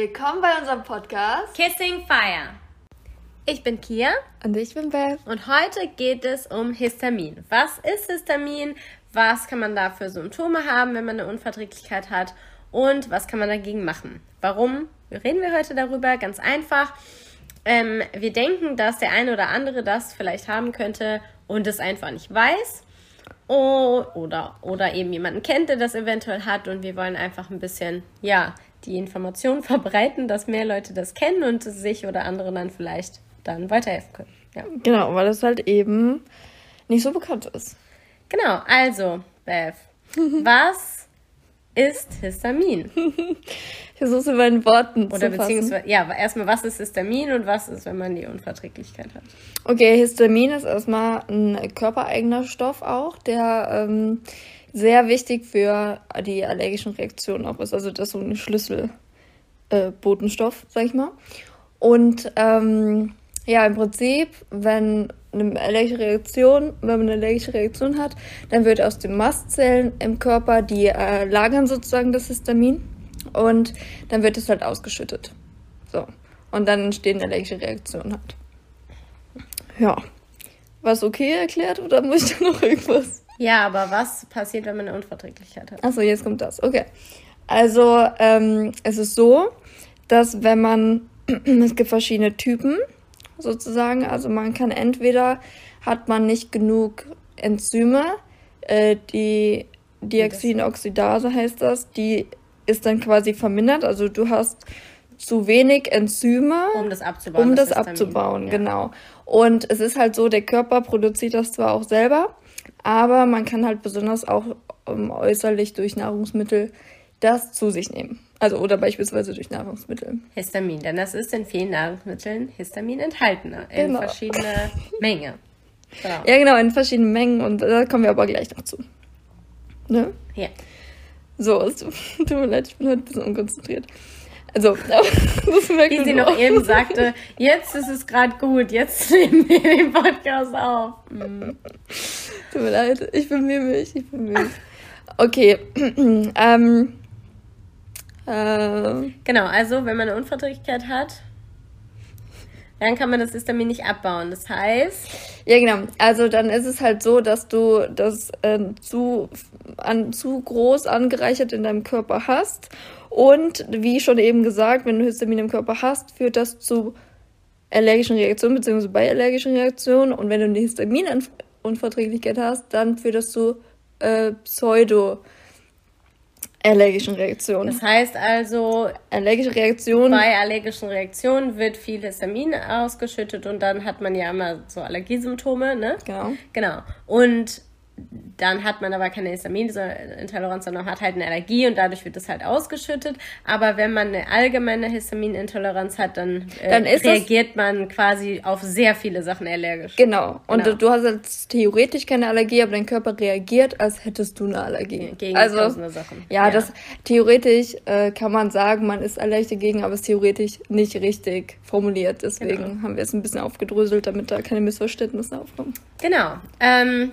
Willkommen bei unserem Podcast Kissing Fire. Ich bin Kia. Und ich bin Beth. Und heute geht es um Histamin. Was ist Histamin? Was kann man da für Symptome haben, wenn man eine Unverträglichkeit hat? Und was kann man dagegen machen? Warum reden wir heute darüber? Ganz einfach. Ähm, wir denken, dass der eine oder andere das vielleicht haben könnte und es einfach nicht weiß. Oh, oder, oder eben jemanden kennt, der das eventuell hat und wir wollen einfach ein bisschen, ja, die Information verbreiten, dass mehr Leute das kennen und sich oder andere dann vielleicht dann weiterhelfen können. Ja. Genau, weil es halt eben nicht so bekannt ist. Genau, also, Beth, was ist Histamin? Ich versuche es in meinen Worten Oder zu beziehungsweise, fassen. ja, erstmal, was ist Histamin und was ist, wenn man die Unverträglichkeit hat? Okay, Histamin ist erstmal ein körpereigener Stoff auch, der ähm, sehr wichtig für die allergischen Reaktionen auch ist. Also das ist so ein Schlüsselbotenstoff, äh, sag ich mal. Und ähm, ja, im Prinzip, wenn eine allergische Reaktion, wenn man eine allergische Reaktion hat, dann wird aus den Mastzellen im Körper, die äh, lagern sozusagen das Histamin und dann wird es halt ausgeschüttet. So. Und dann entstehen allergische Reaktionen halt. Ja. Was okay erklärt oder muss ich da noch irgendwas? Ja, aber was passiert, wenn man eine Unverträglichkeit hat? Achso, jetzt kommt das. Okay. Also, ähm, es ist so, dass wenn man, es gibt verschiedene Typen sozusagen. Also man kann entweder, hat man nicht genug Enzyme, äh, die Dioxinoxidase heißt das, die ist dann quasi vermindert. Also du hast zu wenig Enzyme, Um das abzubauen. um das, Histamin. abzubauen, Ja. genau. Und es ist halt so, der Körper produziert das zwar auch selber, aber man kann halt besonders auch ähm, äußerlich durch Nahrungsmittel das zu sich nehmen. Also oder beispielsweise durch Nahrungsmittel. Histamin, denn das ist in vielen Nahrungsmitteln Histamin enthalten, in Genau. verschiedener Menge. Genau. Ja, genau, in verschiedenen Mengen und da kommen wir aber gleich noch zu. Ne? Ja. So, es tut mir leid, ich bin heute ein bisschen unkonzentriert. Also, das merkt Wie sie noch eben sagte, jetzt ist es gerade gut, jetzt nehmen wir den Podcast auf. Mhm. Tut mir leid, ich bemühe mich, ich bemühe mich. Okay, ähm, äh, Genau, also wenn man eine Unverträglichkeit hat, dann kann man das Histamin nicht abbauen. Das heißt, ja genau, also dann ist es halt so, dass du das äh, zu, an, zu groß angereichert in deinem Körper hast und wie schon eben gesagt, wenn du Histamin im Körper hast, führt das zu allergischen Reaktionen beziehungsweise bei allergischen Reaktionen und wenn du eine Histaminunverträglichkeit hast, dann führt das zu äh, pseudo allergischen Reaktionen. das heißt also, Allergische Reaktionen bei allergischen Reaktionen wird viel Histamin ausgeschüttet und dann hat man ja immer so Allergiesymptome, ne? Genau. Genau. Und dann hat man aber keine Histaminintoleranz, sondern hat halt eine Allergie und dadurch wird es halt ausgeschüttet. Aber wenn man eine allgemeine Histaminintoleranz hat, dann, äh, Dann das- reagiert man quasi auf sehr viele Sachen allergisch. Genau. Und Genau. du, hast jetzt theoretisch keine Allergie, aber dein Körper reagiert, als hättest du eine Allergie. Gegen also, tausende Sachen. ja, das theoretisch äh, kann man sagen, man ist allergisch dagegen, aber es ist theoretisch nicht richtig formuliert. Deswegen Genau. haben wir es ein bisschen aufgedröselt, damit da keine Missverständnisse aufkommen. Genau. Ähm,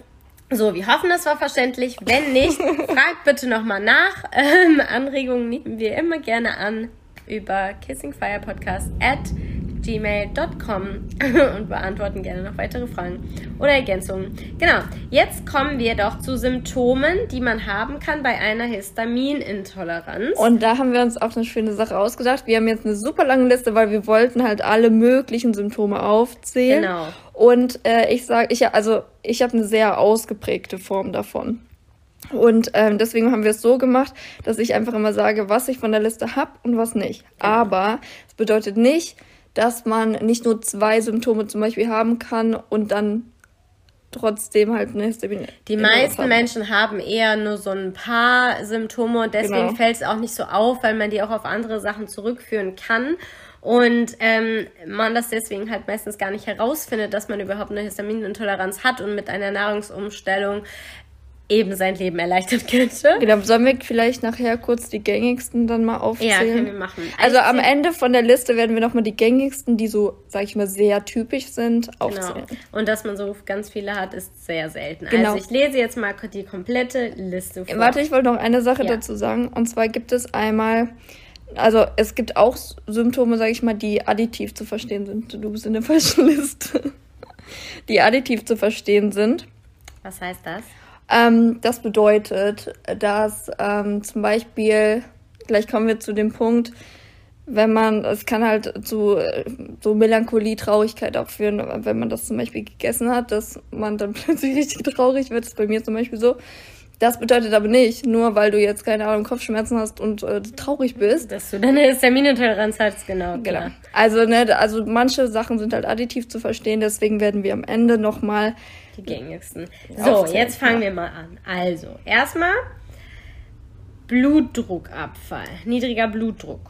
so, wir hoffen, das war verständlich. Wenn nicht, fragt bitte nochmal nach. Ähm, Anregungen nehmen wir immer gerne an über kissingfirepodcast at gmail.com und beantworten gerne noch weitere Fragen oder Ergänzungen. Genau, jetzt kommen wir doch zu Symptomen, die man haben kann bei einer Histaminintoleranz. Und da haben wir uns auch eine schöne Sache ausgedacht. Wir haben jetzt eine super lange Liste, weil wir wollten halt alle möglichen Symptome aufzählen. Genau. Und äh, ich sage, ich also ich habe eine sehr ausgeprägte Form davon. Und ähm, deswegen haben wir es so gemacht, dass ich einfach immer sage, was ich von der Liste habe und was nicht. Aber es bedeutet nicht, dass man nicht nur zwei Symptome zum Beispiel haben kann und dann trotzdem halt eine Histamin. Die meisten Menschen haben eher nur so ein paar Symptome und deswegen Genau. fällt es auch nicht so auf, weil man die auch auf andere Sachen zurückführen kann. Und ähm, man das deswegen halt meistens gar nicht herausfindet, dass man überhaupt eine Histaminintoleranz hat und mit einer Nahrungsumstellung eben sein Leben erleichtern könnte. Genau, sollen wir vielleicht nachher kurz die gängigsten dann mal Ja, aufzählen? können wir machen. Also am Erzähl- Ende von der Liste werden wir nochmal die gängigsten, die so, sag ich mal, sehr typisch sind, Genau. aufzählen. Und dass man so ganz viele hat, ist sehr selten. Genau. Also ich lese jetzt mal die komplette Liste vor. Warte, ich wollte noch eine Sache Ja. dazu sagen. Und zwar gibt es einmal also es gibt auch Symptome, sage ich mal, die additiv zu verstehen sind. Du bist in der falschen Liste. Die additiv zu verstehen sind. Was heißt das? Ähm, das bedeutet, dass ähm, zum Beispiel, gleich kommen wir zu dem Punkt, wenn man, es kann halt zu so Melancholie, Traurigkeit auch führen, wenn man das zum Beispiel gegessen hat, dass man dann plötzlich richtig traurig wird. Das ist bei mir zum Beispiel so. Das bedeutet aber nicht, nur weil du jetzt keine Ahnung Kopfschmerzen hast und äh, traurig bist, dass du deine Histaminintoleranz hast, genau. Genau. Also ne, also manche Sachen sind halt additiv zu verstehen, deswegen werden wir am Ende noch mal die gängigsten. So, jetzt fangen wir mal an. Also erstmal Blutdruckabfall, niedriger Blutdruck.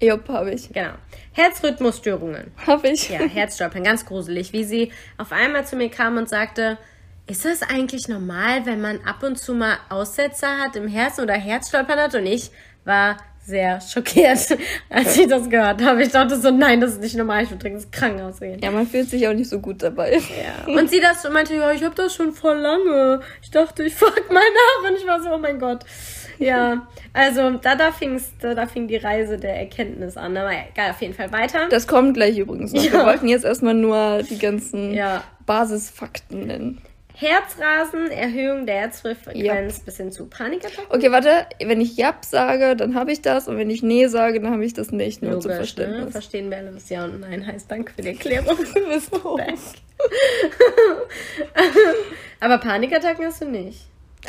Jupp, habe ich. Genau. Herzrhythmusstörungen. Habe ich. Ja, Herzstolpern, ganz gruselig. Wie sie auf einmal zu mir kam und sagte, ist das eigentlich normal, wenn man ab und zu mal Aussetzer hat im Herzen oder Herzstolpern hat? Und ich war sehr schockiert, als ich das gehört habe. Ich dachte so, nein, das ist nicht normal, ich würde dringend ins Krankenhaus gehen. Ja, man fühlt sich auch nicht so gut dabei. Ja. Und sie das meinte, ja, ich habe das schon voll lange. Ich dachte, ich frag mal nach und ich war so, oh mein Gott. Ja, also da, da, fing's, da, da fing die Reise der Erkenntnis an. Aber egal, auf jeden Fall weiter. Das kommt gleich übrigens noch. Ja. Wir wollten jetzt erstmal nur die ganzen ja. Basisfakten nennen. Herzrasen, Erhöhung der Herzfrequenz yep. bis hin zu Panikattacken. Okay, warte, wenn ich Jap sage, dann habe ich das und wenn ich Nee sage, dann habe ich das nicht. Nur Logisch, zu verstehen. Ne? Verstehen wir alle, was Ja und Nein heißt. Danke für die Erklärung. du bist Aber Panikattacken hast du nicht.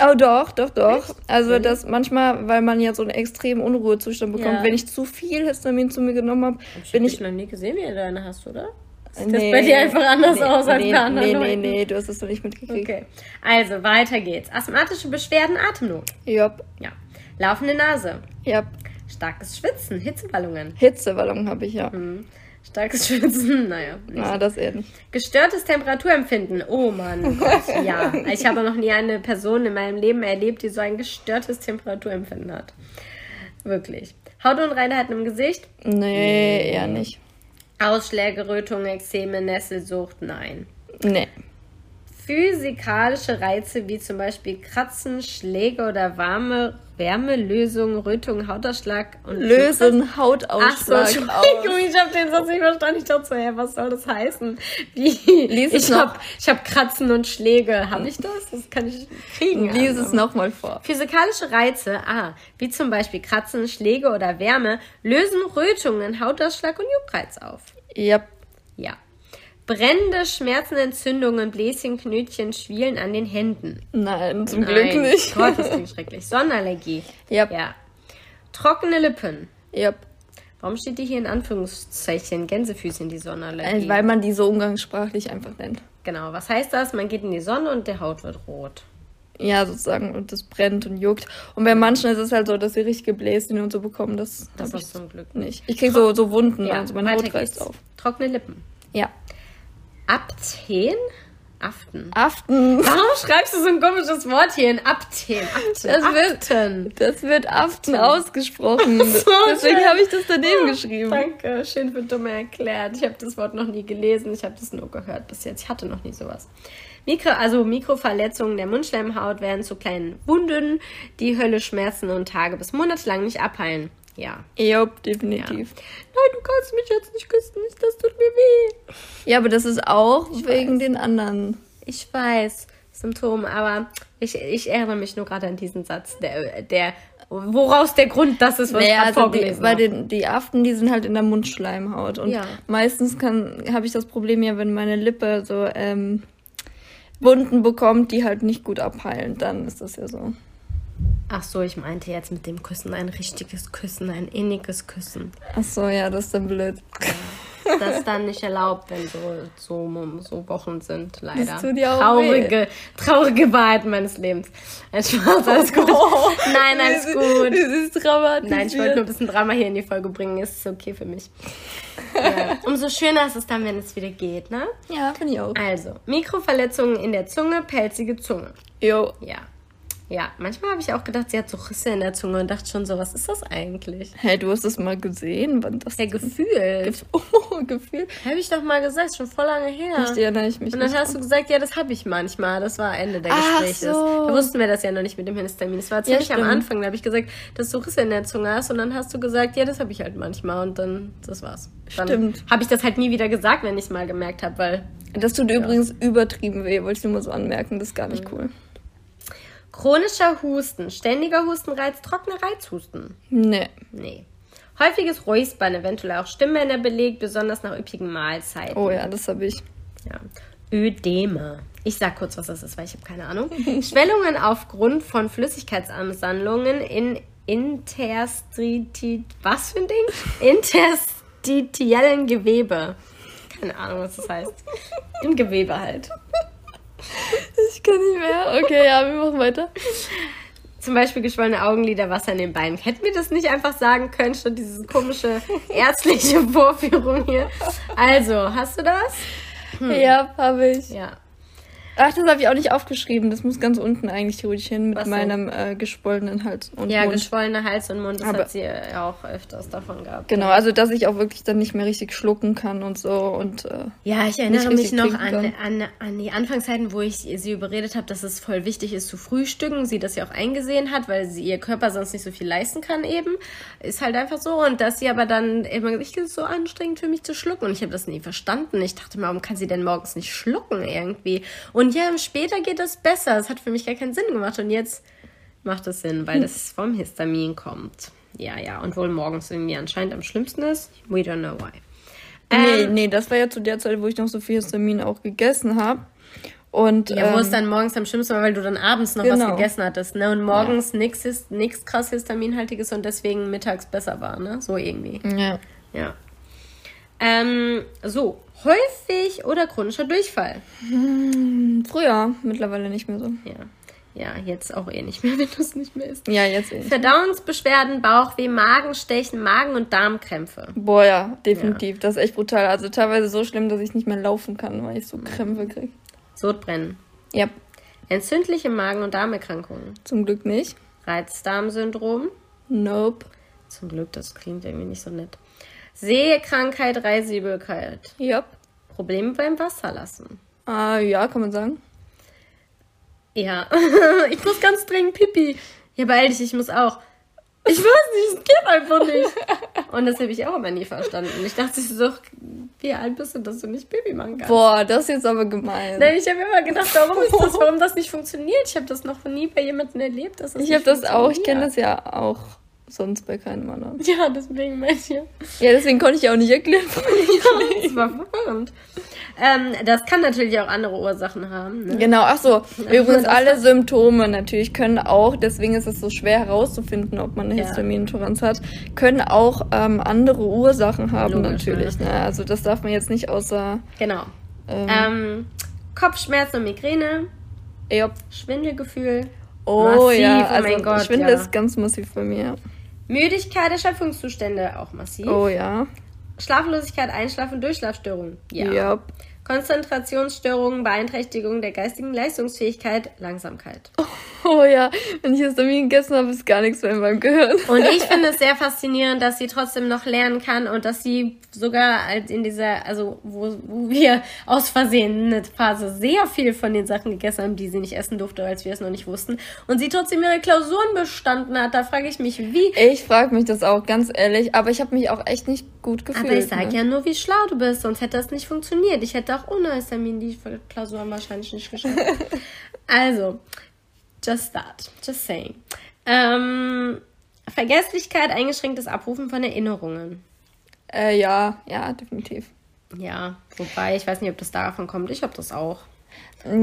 Oh doch, doch, doch. Echt? Also okay. das manchmal, weil man ja so einen extremen Unruhezustand bekommt. Ja. Wenn ich zu viel Histamin zu mir genommen habe, hab bin ich. Ich noch nie gesehen, wie du eine hast, oder? Sieht nee, das bei dir einfach anders nee, aus als nee, bei anderen Nee, nee, nee, du hast es doch nicht mitgekriegt. Okay. Also, weiter geht's. Asthmatische Beschwerden, Atemnot. Jupp. Ja. Laufende Nase. Jupp. Starkes Schwitzen, Hitzewallungen. Hitzewallungen habe ich ja. Hm. Starkes Schwitzen, naja. Ah, das eher nicht. Gestörtes Temperaturempfinden. Oh Mann, Gott, ja. Ich habe noch nie eine Person in meinem Leben erlebt, die so ein gestörtes Temperaturempfinden hat. Wirklich. Hautunreinheiten im Gesicht? Nee. eher nicht. Ausschläge, Rötungen, Ekzeme, Nesselsucht, nein. Nee. Physikalische Reize wie zum Beispiel Kratzen, Schläge oder warme Wärmelösung, Rötung, Hautausschlag und Lösen Hautausschlag. Ach so, Entschuldigung, ich habe den Satz nicht verstanden. Ich dachte so, hä, was soll das heißen? Wie? Lies ich habe hab Kratzen und Schläge. Habe ich das? Das kann ich kriegen. Lies also. es nochmal vor. Physikalische Reize, ah, wie zum Beispiel Kratzen, Schläge oder Wärme, lösen Rötungen, Hautausschlag und Juckreiz auf. Yep. Brände, Schmerzen, Entzündungen, Bläschen, Knötchen, Schwielen an den Händen. Nein, zum Nein. Glück nicht. Gott, das klingt schrecklich. Sonnenallergie. Yep. Ja. Trockene Lippen. Yep. Warum steht die hier in Anführungszeichen Gänsefüßchen, die Sonnenallergie? Weil man die so umgangssprachlich einfach nennt. Genau. Was heißt das? Man geht in die Sonne und der Haut wird rot. Ja, sozusagen. Und das brennt und juckt. Und bei manchen ist es halt so, dass sie richtige Bläschen und so bekommen. Das, das ist zum Glück nicht. Ich kriege so, so Wunden, ja, also meine Haut reißt auf. Trockene Lippen. Ja. Apten? Aften. Aften. Warum schreibst du so ein komisches Wort hier in? Apten. Das wird, das wird Aften ausgesprochen. So Deswegen habe ich das daneben oh, geschrieben. Danke, schön für dumme erklärt. Ich habe das Wort noch nie gelesen, ich habe das nur gehört bis jetzt. Ich hatte noch nie sowas. Mikro, also Mikroverletzungen der Mundschleimhaut werden zu kleinen Wunden, die Hölle schmerzen und Tage bis Monate lang nicht abheilen. Ja. Jupp, definitiv. Ja. Nein, du kannst mich jetzt nicht küssen, das tut mir weh. Ja, aber das ist auch ich wegen weiß. den anderen. Ich weiß, Symptome, aber ich, ich erinnere mich nur gerade an diesen Satz, der, der, woraus der Grund das ist, was naja, ich also die, Weil die, die Aften, die sind halt in der Mundschleimhaut. Und ja. meistens habe ich das Problem ja, wenn meine Lippe so ähm, Wunden bekommt, die halt nicht gut abheilen, dann ist das ja so. Ach so, ich meinte jetzt mit dem Küssen ein richtiges Küssen, ein inniges Küssen. Ach so, ja, das ist dann blöd. Ja, das ist dann nicht erlaubt, wenn so, so, so Wochen sind, leider. Das tut dir auch traurige, weh. traurige Wahrheit meines Lebens. Ein Spaß, alles gut. Oh, Nein, alles gut. Das ist dramatisch. Nein, ich wollte nur ein bisschen Drama hier in die Folge bringen. Ist okay für mich. Ja. Umso schöner ist es dann, wenn es wieder geht, ne? Ja, finde ich auch. Also, Mikroverletzungen in der Zunge, pelzige Zunge. Jo. Ja. Ja, manchmal habe ich auch gedacht, sie hat so Risse in der Zunge und dachte schon so, was ist das eigentlich? Hey, du hast das mal gesehen? Wann das Ja, gefühlt. Oh, Gefühl. Habe ich doch mal gesagt, schon voll lange her. Echt, erinnere ich mich Und dann hast du gesagt, ja, das habe ich manchmal. Das war Ende der Ach Gespräche. so. Da wussten wir das ja noch nicht mit dem Histamin. Das war ziemlich am stimmt. Anfang. Da habe ich gesagt, dass du Risse in der Zunge hast. Und dann hast du gesagt, ja, das habe ich halt manchmal. Und dann, das war's. Dann Stimmt. habe ich das halt nie wieder gesagt, wenn ich es mal gemerkt habe, weil Das tut übrigens übertrieben weh, wollte ich nur mal so anmerken. Das ist gar nicht cool. Chronischer Husten, ständiger Hustenreiz, trockener Reizhusten. Nee. Nee. Häufiges Räuspern, eventuell auch Stimmbänder belegt, besonders nach üppigen Mahlzeiten. Oh ja, das habe ich. Ja. Ödeme. Ich sag kurz, was das ist, weil ich habe keine Ahnung. Schwellungen aufgrund von Flüssigkeitsansammlungen in Interstiti... Was für ein Ding? Interstitiellen Gewebe. Keine Ahnung, was das heißt. Im Gewebe halt. Ich kann nicht mehr. Okay, ja, wir machen weiter. Zum Beispiel geschwollene Augenlider, Wasser in den Beinen. Hätten wir das nicht einfach sagen können, schon diese komische ärztliche Vorführung hier. Also, hast du das? Ja, habe ich. Ja. Ach, das habe ich auch nicht aufgeschrieben. Das muss ganz unten eigentlich theoretisch hin mit Was meinem äh, geschwollenen Hals und Ja, Mund. geschwollener Hals und Mund, das Aber- hat sie ja auch öfters davon gehabt. Genau, also dass ich auch wirklich dann nicht mehr richtig schlucken kann und so und äh, Ja, ich erinnere mich noch an, an, an die Anfangszeiten, wo ich sie überredet habe, dass es voll wichtig ist zu frühstücken. Sie das ja auch eingesehen hat, weil sie ihr Körper sonst nicht so viel leisten kann eben. Ist halt einfach so. Und dass sie aber dann immer gesagt, ich ist so anstrengend für mich zu schlucken. Und ich habe das nie verstanden. Ich dachte mir, warum kann sie denn morgens nicht schlucken irgendwie? Und ja, später geht das besser. Das hat für mich gar keinen Sinn gemacht. Und jetzt macht es Sinn, weil das vom Histamin kommt. Ja, ja. Und wohl morgens irgendwie anscheinend am schlimmsten ist. We don't know why. nee, Ähm, nee, das war ja zu der Zeit, wo ich noch so viel Histamin auch gegessen habe. Und Ja, wo es ähm, dann morgens am schlimmsten war, weil du dann abends noch Genau. was gegessen hattest, ne? Und morgens ist nichts krass histaminhaltiges und deswegen mittags besser war, ne? So irgendwie. ja. Ja. Ähm, so, häufig oder chronischer Durchfall. Früher, mittlerweile nicht mehr so. Ja. Ja, jetzt auch eh nicht mehr, wenn du es nicht mehr isst. Ja, jetzt eh. Verdauungsbeschwerden, Bauchweh, Magenstechen, Magen- und Darmkrämpfe. Boah, ja, definitiv. Das ist echt brutal. Also teilweise so schlimm, dass ich nicht mehr laufen kann, weil ich so Krämpfe kriege. Sodbrennen. Ja, Entzündliche Magen- und Darmerkrankungen. zum Glück nicht. Reizdarmsyndrom. Nope. Zum Glück, das klingt irgendwie nicht so nett. Sehkrankheit, Reisübelkeit. Ja. Probleme beim Wasserlassen. Ah, ja, kann man sagen. Ja, ich muss ganz dringend pipi. Ja, beeil dich, ich muss auch. Ich weiß nicht, es geht einfach nicht. Und das habe ich auch immer nie verstanden. Ich dachte so, wie alt bist du, dass du nicht Pipi machen kannst? Boah, das ist jetzt aber gemein. Nein, ich habe immer gedacht, warum ist das, warum das nicht funktioniert? Ich habe das noch nie bei jemandem erlebt, dass das ich habe das auch, ich kenne das ja auch sonst bei keinem anderen. Ja, deswegen meine ich ja. Ja, deswegen konnte ich ja auch nicht erklären. Das war verwirrend. Ähm, das kann natürlich auch andere Ursachen haben. Ne? Genau, ach so. Übrigens, alle Symptome natürlich können auch, deswegen ist es so schwer herauszufinden, ob man eine Ja. Histaminintoleranz hat, können auch ähm, andere Ursachen haben Logisch, natürlich. Ne? Also das darf man jetzt nicht außer... Genau. Ähm, Ähm, Kopfschmerzen und Migräne, ja. Schwindelgefühl, Oh Massiv, ja, oh also mein Gott, Schwindel ja. ist ganz massiv bei mir. Müdigkeit, Erschöpfungszustände auch massiv. Oh ja. Schlaflosigkeit, Einschlaf- und Durchschlafstörungen. Ja. Ja. Konzentrationsstörungen, Beeinträchtigung der geistigen Leistungsfähigkeit, Langsamkeit. Oh ja, wenn ich Histamin gegessen habe, ist gar nichts mehr in meinem Gehirn. Und ich finde es sehr faszinierend, dass sie trotzdem noch lernen kann und dass sie sogar als in dieser, also wo, wo wir aus Versehen eine Phase sehr viel von den Sachen gegessen haben, die sie nicht essen durfte, als wir es noch nicht wussten. Und sie trotzdem ihre Klausuren bestanden hat. Da frage ich mich, wie. Ich frage mich das auch, ganz ehrlich, aber ich habe mich auch echt nicht gut gefühlt. Aber ich sage ne? ja nur, wie schlau du bist, sonst hätte das nicht funktioniert. Ich hätte auch ohne Histamin die Klausuren wahrscheinlich nicht geschafft. also, just that. Just saying. Ähm, Vergesslichkeit, eingeschränktes Abrufen von Erinnerungen. Äh, ja, ja, definitiv. Ja, wobei, ich weiß nicht, ob das davon kommt. Ich habe das auch.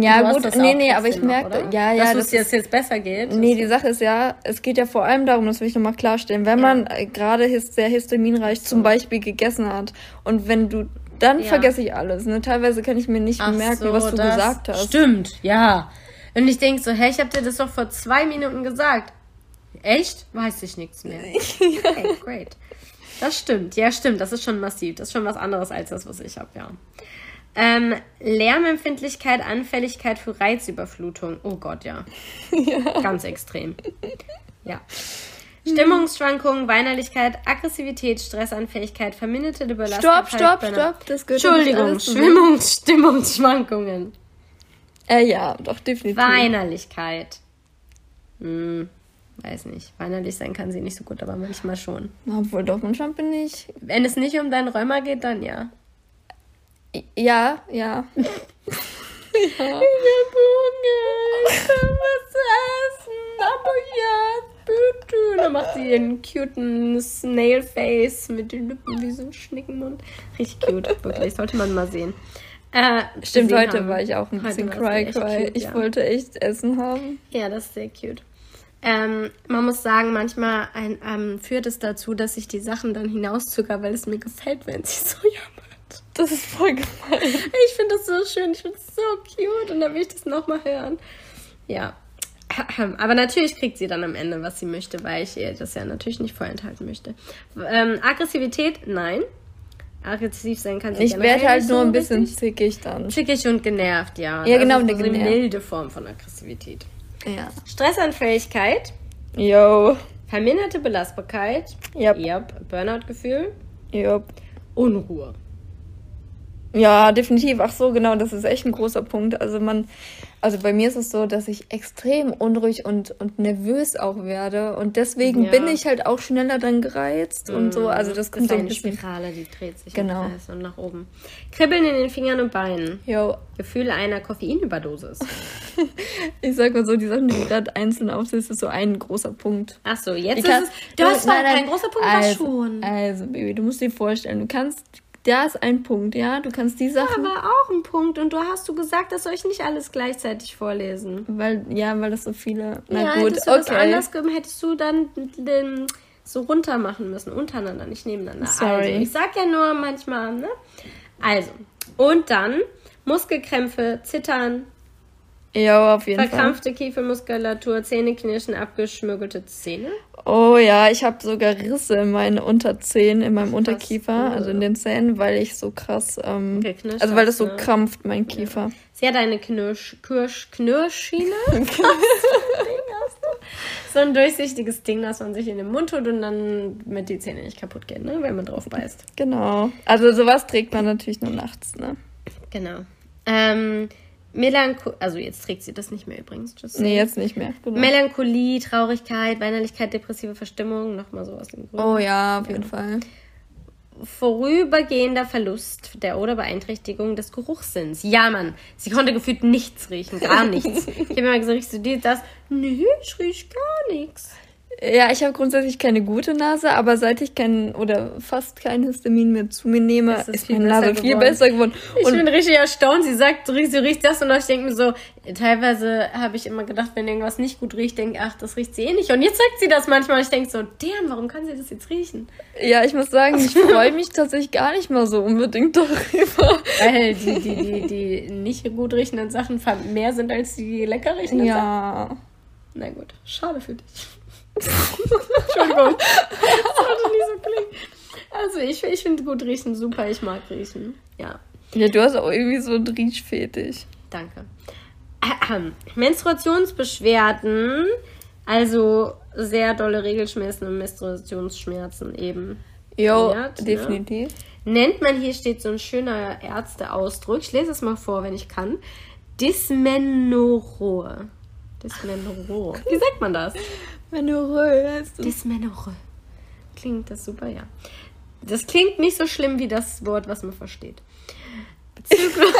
Ja, gut, nee, auch nee, aber ich merke, ja, ja, Dass das es ist, jetzt besser geht. nee, die Sache ist ja, es geht ja vor allem darum, das will ich nochmal klarstellen, wenn man äh, gerade his sehr histaminreich zum Beispiel gegessen hat und wenn du, dann Ja. vergesse ich alles, ne, teilweise kann ich mir nicht Ach merken, so, was du gesagt hast. Stimmt, ja. Und ich denk so, hä, ich habe dir das doch vor zwei Minuten gesagt. Echt? Weiß ich nichts mehr. Okay, great. Das stimmt, ja, stimmt. Das ist schon massiv. Das ist schon was anderes als das, was ich habe, ja. Ähm, Lärmempfindlichkeit, Anfälligkeit für Reizüberflutung. Oh Gott, ja. ja. Ganz extrem. Ja. Stimmungsschwankungen, Weinerlichkeit, Aggressivität, Stressanfähigkeit, verminderte Belastbarkeit. Stopp, stopp, stopp. Das gehört Entschuldigung, Schwimmungs Stimmungsschwankungen. Äh, ja, doch, definitiv. Weinerlichkeit. Hm, weiß nicht. Weinerlich sein kann sie nicht so gut, aber manchmal schon. Obwohl, doch, manchmal bin ich. Wenn es nicht um deinen Rheuma geht, dann ja. Ja, ja. ja. Ich hab Hunger. Ich kann was essen. Aber ja, bitte. Und dann macht sie ihren cuten Snail-Face mit den Lippen wie so ein Schnickenmund. Richtig cute, wirklich. Sollte man mal sehen. Äh, Stimmt, heute haben. war ich auch ein bisschen cry-cry. Ich ja. wollte echt Essen haben. Ja, das ist sehr cute. Ähm, man muss sagen, manchmal ein, ähm, führt es dazu, dass ich die Sachen dann hinauszöger, weil es mir gefällt, wenn sie so jammert. Das ist voll gemein. Ich finde das so schön, ich finde es so cute und dann will ich das nochmal hören. Ja. Aber natürlich kriegt sie dann am Ende, was sie möchte, weil ich ihr das ja natürlich nicht vorenthalten möchte. Ähm, Aggressivität, nein aggressiv sein kann. Ich werde halt nur ein bisschen richtig. zickig dann. Zickig und genervt, ja. Ja, genau, eine so milde Form von Aggressivität. Ja. Stressanfähigkeit. Yo. Verminderte Belastbarkeit. Yep. yep. Burnout-Gefühl. Yep. Unruhe. Ja, definitiv. Ach so, genau, das ist echt ein großer Punkt. Also man, also bei mir ist es so, dass ich extrem unruhig und, und nervös auch werde. Und deswegen ja. bin ich halt auch schneller dann gereizt mm. und so. Also das kommt das ist so ein eine Spirale, die dreht sich genau. und nach oben. Kribbeln in den Fingern und Beinen. Jo. Gefühle einer Koffeinüberdosis. ich sag mal so, die Sachen, die du gerade einzeln aufsiehst, ist so ein großer Punkt. Ach so, jetzt kann, ist es. Du hast zwar kein großer Punkt, also, schon. Also, Baby, du musst dir vorstellen, du kannst da ist ein Punkt, ja. Du kannst die Sachen. Ja, aber auch ein Punkt. Und du hast du gesagt, dass soll ich nicht alles gleichzeitig vorlesen. Weil, ja, weil das so viele. Na ja, gut, hättest du okay. das anders gegeben, hättest du dann den so runter machen müssen, untereinander, nicht nebeneinander. Sorry. Also, ich sag ja nur manchmal, ne? Also, und dann Muskelkrämpfe, Zittern, ja, auf jeden Verkrampfte Fall. Verkrampfte Kiefermuskulatur, Zähneknirschen, abgeschmürgelte Zähne. Oh ja, ich habe sogar Risse in meinen Unterzähnen, in meinem krass. Unterkiefer, also in den Zähnen, weil ich so krass, ähm, also weil das so ne? krampft, mein Kiefer. Ja. Sie hat eine Knirsch, Kirsch, Knirschschiene. so ein durchsichtiges Ding, das man sich in den Mund tut und dann mit die Zähne nicht kaputt gehen, ne, wenn man drauf beißt. Genau. Also sowas trägt man natürlich nur nachts, ne? Genau. Ähm, Melancholie, also jetzt trägt sie das nicht mehr übrigens. Just nee, jetzt nicht mehr. Genau. Melancholie, Traurigkeit, Weinerlichkeit, depressive Verstimmung, nochmal so aus dem Grund. Oh ja, auf ja. jeden Fall. Vorübergehender Verlust der oder Beeinträchtigung des Geruchssinns. Ja, Mann, sie konnte gefühlt nichts riechen, gar nichts. ich habe immer gesagt, riechst du dir das? Nee, ich riech gar nichts. Ja, ich habe grundsätzlich keine gute Nase, aber seit ich kein oder fast kein Histamin mehr zu mir nehme, ist, ist meine Nase viel besser geworden. Ich und bin richtig erstaunt. Sie sagt, sie riecht das und ich denke mir so, teilweise habe ich immer gedacht, wenn irgendwas nicht gut riecht, denke ach, das riecht sie eh nicht. Und jetzt sagt sie das manchmal und ich denke so, damn, warum kann sie das jetzt riechen? Ja, ich muss sagen, ich freue mich tatsächlich gar nicht mal so unbedingt darüber. Weil die, die, die, die nicht gut riechenden Sachen mehr sind als die lecker riechenden ja. Sachen. Na gut, schade für dich. Entschuldigung. Das sollte nicht so klingen. Also ich, ich finde gut riechen super. Ich mag riechen. Ja. Ja, du hast auch irgendwie so einen Riechfetisch. Danke. Menstruationsbeschwerden, also sehr dolle Regelschmerzen und Menstruationsschmerzen eben. Jo, ne? definitiv. Ne? Nennt man, hier steht so ein schöner Ärzteausdruck, ich lese es mal vor, wenn ich kann. Dysmenorrhoe. Dysmenorrhoe. Wie sagt man das? Menorrhoe heißt es. Dysmenorrhoe. Klingt das super, ja. Das klingt nicht so schlimm wie das Wort, was man versteht. Bezüglich.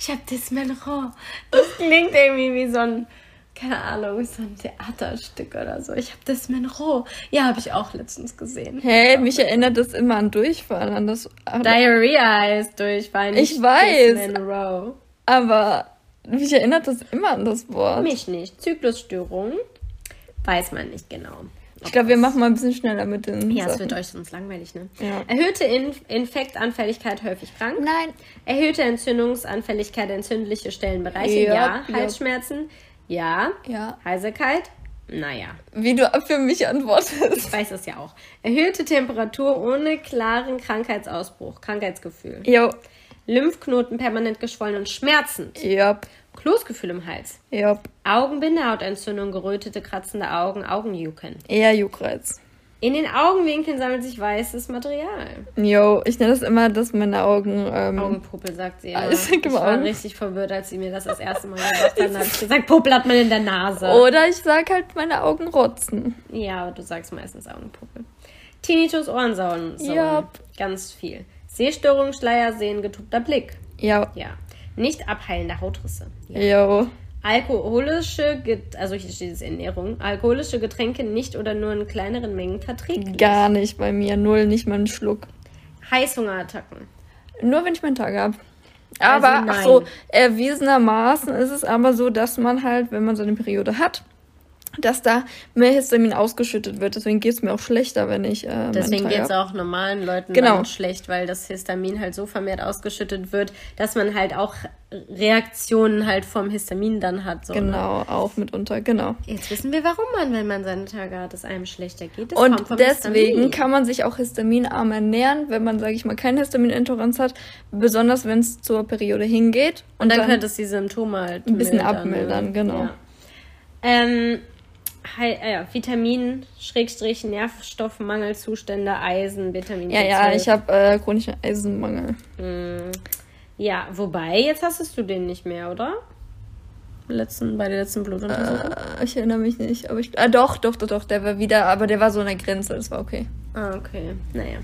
ich hab Dysmenorrhoe. Das klingt irgendwie wie so ein, keine Ahnung, so ein Theaterstück oder so. Ich hab Dysmenorrhoe. Ja, habe ich auch letztens gesehen. Hey, mich erinnert das immer an Durchfall, an das. Diarrhea heißt Durchfall. ich weiß. Dysmenorrhoe. Aber mich erinnert das immer an das Wort. Mich nicht. Zyklusstörung weiß man nicht genau. Ich glaube, wir machen mal ein bisschen schneller mit den. Ja, es wird euch sonst langweilig, ne? Ja. Erhöhte Inf Infektanfälligkeit, häufig krank. Nein. Erhöhte Entzündungsanfälligkeit, entzündliche Stellenbereiche. Ja. ja. Halsschmerzen. Ja. Ja. Heiserkeit. naja. Wie du für mich antwortest. Ich weiß es ja auch. Erhöhte Temperatur ohne klaren Krankheitsausbruch, Krankheitsgefühl. Jo. Lymphknoten permanent geschwollen und schmerzend. Yep. Kloßgefühl im Hals. Yep. Augenbindehautentzündung, gerötete, kratzende Augen, Augenjucken. Eher Juckreiz. In den Augenwinkeln sammelt sich weißes Material. Jo, ich nenne das immer, dass meine Augen. Ähm, Augenpuppel, sagt sie immer. Ah, ich ich war richtig verwirrt, als sie mir das das erste Mal gesagt hat. Dann habe ich gesagt, Puppel hat man in der Nase. Oder ich sag halt, meine Augen rotzen. Ja, aber du sagst meistens Augenpuppel. Tinnitus, Ohrensauen. Ja. Ganz viel. Sehstörung, Schleiersehen, getupter Blick. Ja. Ja. Nicht abheilende Hautrisse. Ja. Jo. Alkoholische, Get also hier steht es Ernährung, alkoholische Getränke nicht oder nur in kleineren Mengen verträglich. Gar nicht bei mir. Null, nicht mal einen Schluck. Heißhungerattacken. Nur wenn ich meinen Tag habe. Aber, Also ach so, erwiesenermaßen ist es aber so, dass man halt, wenn man so eine Periode hat, dass da mehr Histamin ausgeschüttet wird. Deswegen geht es mir auch schlechter, wenn ich. Äh, Deswegen geht es auch normalen Leuten Genau. dann schlecht, weil das Histamin halt so vermehrt ausgeschüttet wird, dass man halt auch Reaktionen halt vom Histamin dann hat. So, Ne? Genau, auch mitunter, genau. Jetzt wissen wir, warum man, wenn man seine Tage hat, es einem schlechter geht. Das Und deswegen Histamin. kann man sich auch histaminarm ernähren, wenn man, sage ich mal, keine Histaminintoleranz hat, besonders wenn es zur Periode hingeht. Und dann, könnte es die Symptome halt ein bisschen mildern, abmildern, ne? genau. Ja. Ähm, äh, Vitamin, Schrägstrich, Nährstoffmangelzustände, Eisen, Vitamin Ja, ja, ich habe äh, chronischen Eisenmangel. Mm, Ja, wobei, jetzt hast du den nicht mehr, oder? Letzten, bei der letzten Blutuntersuchung. Äh, ich erinnere mich nicht, aber ich. Ah, doch, doch, doch, doch, der war wieder, aber der war so an der Grenze, das war okay. Ah, okay. Naja.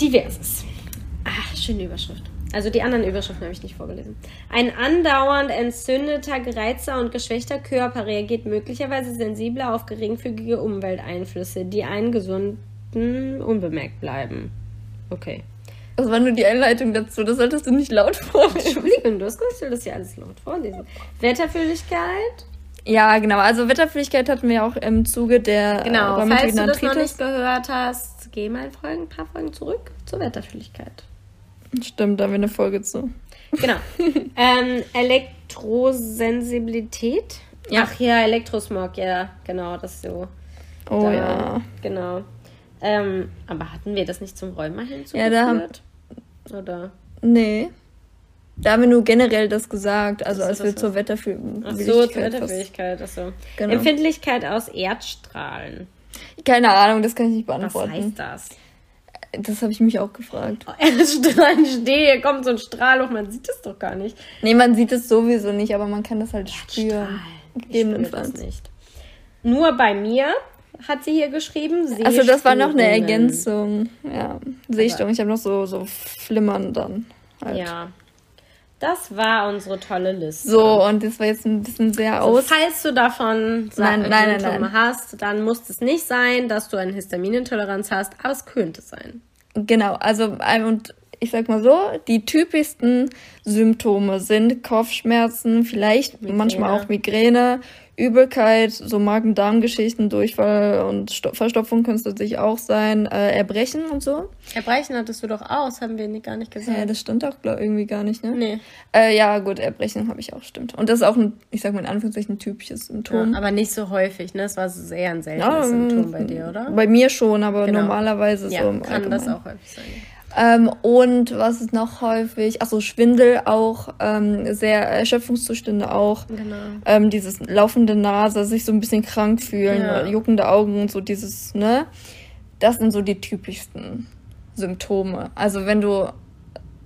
Diverses. Ah, schöne Überschrift. Also die anderen Überschriften habe ich nicht vorgelesen. Ein andauernd entzündeter, gereizter und geschwächter Körper reagiert möglicherweise sensibler auf geringfügige Umwelteinflüsse, die einen gesunden unbemerkt bleiben. Okay. Das war nur die Einleitung dazu, das solltest du nicht laut vorlesen. Entschuldigung, du hast gesagt, ich soll das hier alles laut vorlesen. Wetterfühligkeit. Ja, genau, also Wetterfähigkeit hatten wir auch im Zuge der Genau, äh, falls du das noch nicht gehört hast, geh mal Folgen, ein paar Folgen zurück zur Wetterfühligkeit. Stimmt, da haben wir eine Folge zu. Genau. ähm, Elektrosensibilität. Ja. Ach ja, Elektrosmog, ja, genau, das so. Oh Da- ja. Genau. Ähm, aber hatten wir das nicht zum Rheuma hinzugefügt? Ja, da haben- Oder? Nee. Da haben wir nur generell das gesagt, also als wir zur Wetterführung. so, zur Wetterfähigkeit, achso. Genau. Empfindlichkeit aus Erdstrahlen. Keine Ahnung, das kann ich nicht Was beantworten. heißt das? Das habe ich mich auch gefragt. Erdstrahlen stehe, kommt so ein Strahl hoch, man sieht es doch gar nicht. Nee, man sieht es sowieso nicht, aber man kann das halt spüren. Gegebenenfalls. nicht. Nur bei mir hat sie hier geschrieben. Also das war noch eine. Ergänzung. Ja, Sehstörung. Ich habe noch so, so Flimmern dann. Halt. Ja. Das war unsere tolle Liste. So, und das war jetzt ein bisschen sehr Also, aus. falls du davon Nein, nein, nein, nein. hast, dann muss es nicht sein, dass du eine Histaminintoleranz hast, aber es könnte sein. Genau, also ähm, und ich sag mal so, die typischsten Symptome sind Kopfschmerzen, vielleicht Migräne. manchmal auch Migräne, Übelkeit, so Magen-Darm-Geschichten, Durchfall und Sto Verstopfung können es natürlich auch sein, äh, Erbrechen und so. Erbrechen hattest du doch aus, haben wir nicht, gar nicht gesagt. Ja, das stimmt auch glaub, irgendwie gar nicht, ne? nee. Äh, ja, gut, Erbrechen habe ich auch, stimmt. Und das ist auch ein, ich sag mal in Anführungszeichen, ein typisches Ja, Symptom. aber nicht so häufig, ne? Das war eher ein seltenes Ja, Symptom bei dir, oder? Bei mir schon, aber Genau. normalerweise Ja, so im kann das Allgemeinen. auch häufig sein. Ähm, und was ist noch häufig? Achso, Schwindel auch, ähm, sehr Erschöpfungszustände auch. Genau. Ähm, dieses laufende Nase, sich so ein bisschen krank fühlen, Ja. juckende Augen und so dieses, ne? Das sind so die typischsten Symptome. Also wenn du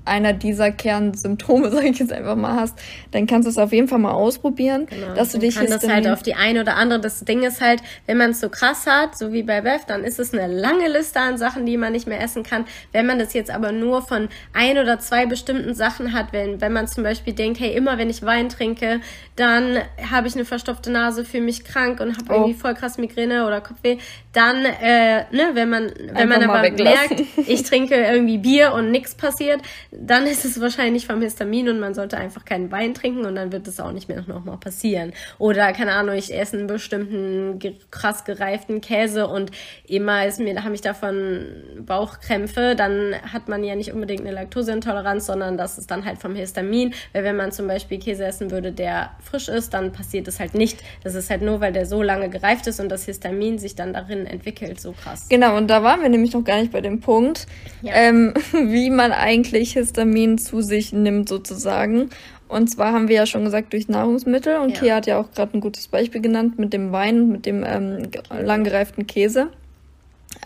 einer dieser Kernsymptome, sag ich jetzt einfach mal, hast, dann kannst du es auf jeden Fall mal ausprobieren, Genau. dass du dich kann das halt auf die eine oder andere. Das Ding ist halt, wenn man es so krass hat, so wie bei Beth, dann ist es eine lange Liste an Sachen, die man nicht mehr essen kann. Wenn man das jetzt aber nur von ein oder zwei bestimmten Sachen hat, wenn, wenn man zum Beispiel denkt, hey, immer wenn ich Wein trinke, dann habe ich eine verstopfte Nase, fühle mich krank und habe Oh. irgendwie voll krass Migräne oder Kopfweh, dann, äh, ne, wenn man, wenn Einfach man aber merkt, ich trinke irgendwie Bier und nichts passiert, dann ist es wahrscheinlich vom Histamin und man sollte einfach keinen Wein trinken und dann wird es auch nicht mehr nochmal passieren. Oder, keine Ahnung, ich esse einen bestimmten krass gereiften Käse und immer ist mir, habe ich davon Bauchkrämpfe, dann hat man ja nicht unbedingt eine Laktoseintoleranz, sondern das ist dann halt vom Histamin. Weil wenn man zum Beispiel Käse essen würde, der frisch ist, dann passiert es halt nicht. Das ist halt nur, weil der so lange gereift ist und das Histamin sich dann darin entwickelt. So krass. Genau, und da waren wir nämlich noch gar nicht bei dem Punkt, ja. ähm, wie man eigentlich Histamin zu sich nimmt sozusagen. Und zwar haben wir ja schon gesagt durch Nahrungsmittel und ja. Kia hat ja auch gerade ein gutes Beispiel genannt mit dem Wein, mit dem ähm, langgereiften Käse.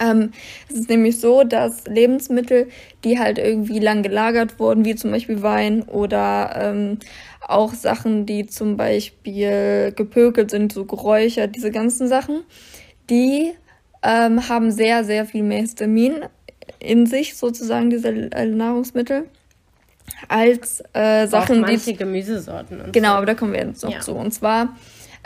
Ähm, es ist nämlich so, dass Lebensmittel, die halt irgendwie lang gelagert wurden, wie zum Beispiel Wein oder ähm, auch Sachen, die zum Beispiel gepökelt sind, so geräuchert, diese ganzen Sachen, die ähm, haben sehr, sehr viel mehr Histamin in sich, sozusagen, diese Nahrungsmittel, als äh, Sachen, manche die. Gemüsesorten. Und genau, so. aber da kommen wir jetzt noch ja. zu. Und zwar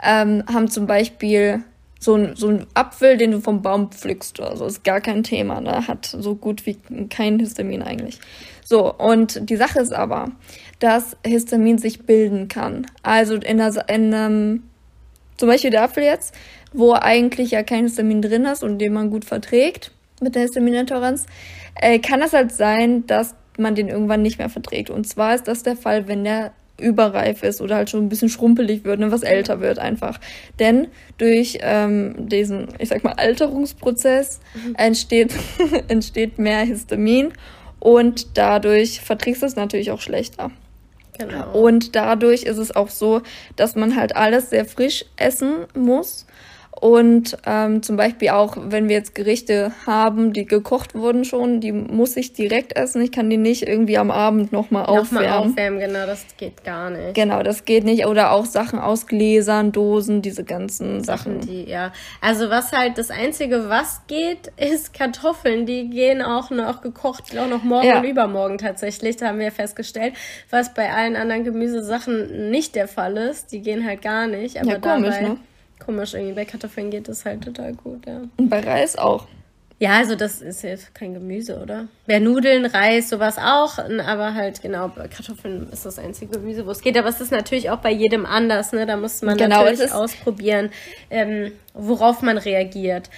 ähm, haben zum Beispiel so ein, so ein Apfel, den du vom Baum pflückst oder so, ist gar kein Thema, ne? Hat so gut wie kein Histamin eigentlich. So, und die Sache ist aber, dass Histamin sich bilden kann. Also in, einer, in einem, zum Beispiel der Apfel jetzt, wo eigentlich ja kein Histamin drin ist und den man gut verträgt mit der Histaminintoleranz, äh, kann es halt sein, dass man den irgendwann nicht mehr verträgt. Und zwar ist das der Fall, wenn der überreif ist oder halt schon ein bisschen schrumpelig wird, ne, was älter wird einfach. Denn durch ähm, diesen, ich sag mal, Alterungsprozess mhm. entsteht, entsteht mehr Histamin und dadurch verträgst du es natürlich auch schlechter. Genau. Und dadurch ist es auch so, dass man halt alles sehr frisch essen muss und ähm, zum Beispiel auch, wenn wir jetzt Gerichte haben, die gekocht wurden schon, die muss ich direkt essen. Ich kann die nicht irgendwie am Abend nochmal aufwärmen. Nochmal aufwärmen, genau, das geht gar nicht. Genau, das geht nicht. Oder auch Sachen aus Gläsern, Dosen, diese ganzen Sachen. Sachen. Die, ja. Also was halt das Einzige, was geht, ist Kartoffeln. Die gehen auch noch gekocht, auch noch morgen ja. und übermorgen tatsächlich. Da haben wir festgestellt, was bei allen anderen Gemüsesachen nicht der Fall ist. Die gehen halt gar nicht. Aber ja, komisch, dabei, ne? Komisch irgendwie. Bei Kartoffeln geht das halt total gut, ja. Und bei Reis auch. Ja, also das ist jetzt kein Gemüse, oder? Bei Nudeln, Reis, sowas auch, aber halt genau, bei Kartoffeln ist das einzige Gemüse, wo es geht. Aber es ist natürlich auch bei jedem anders, ne? Da muss man genau, natürlich ausprobieren, ähm, worauf man reagiert.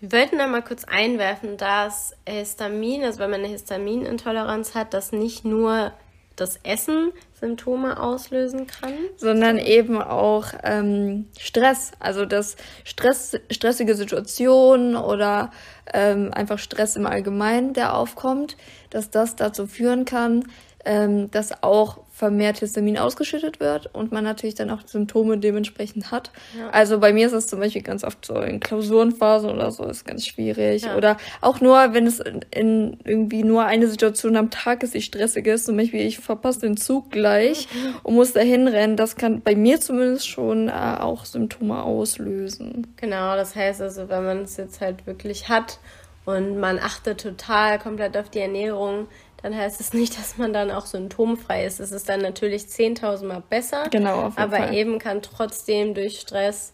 Wir wollten da mal kurz einwerfen, dass Histamin, also wenn man eine Histaminintoleranz hat, dass nicht nur das Essen Symptome auslösen kann. Sondern eben auch ähm, Stress. Also dass Stress, stressige Situationen oder ähm, einfach Stress im Allgemeinen, der aufkommt, dass das dazu führen kann, ähm, dass auch vermehrt Histamin ausgeschüttet wird und man natürlich dann auch Symptome dementsprechend hat. Ja. Also bei mir ist es zum Beispiel ganz oft so in Klausurenphasen oder so ist ganz schwierig. Ja. Oder auch nur, wenn es in irgendwie nur eine Situation am Tag ist, die stressig ist. Zum Beispiel, ich verpasse den Zug gleich mhm. und muss dahin rennen. Das kann bei mir zumindest schon äh, auch Symptome auslösen. Genau, das heißt also, wenn man es jetzt halt wirklich hat und man achtet total komplett auf die Ernährung, dann heißt es nicht, dass man dann auch symptomfrei ist. Es ist dann natürlich 10.000 Mal besser. Genau, auf jeden aber Fall. eben kann trotzdem durch Stress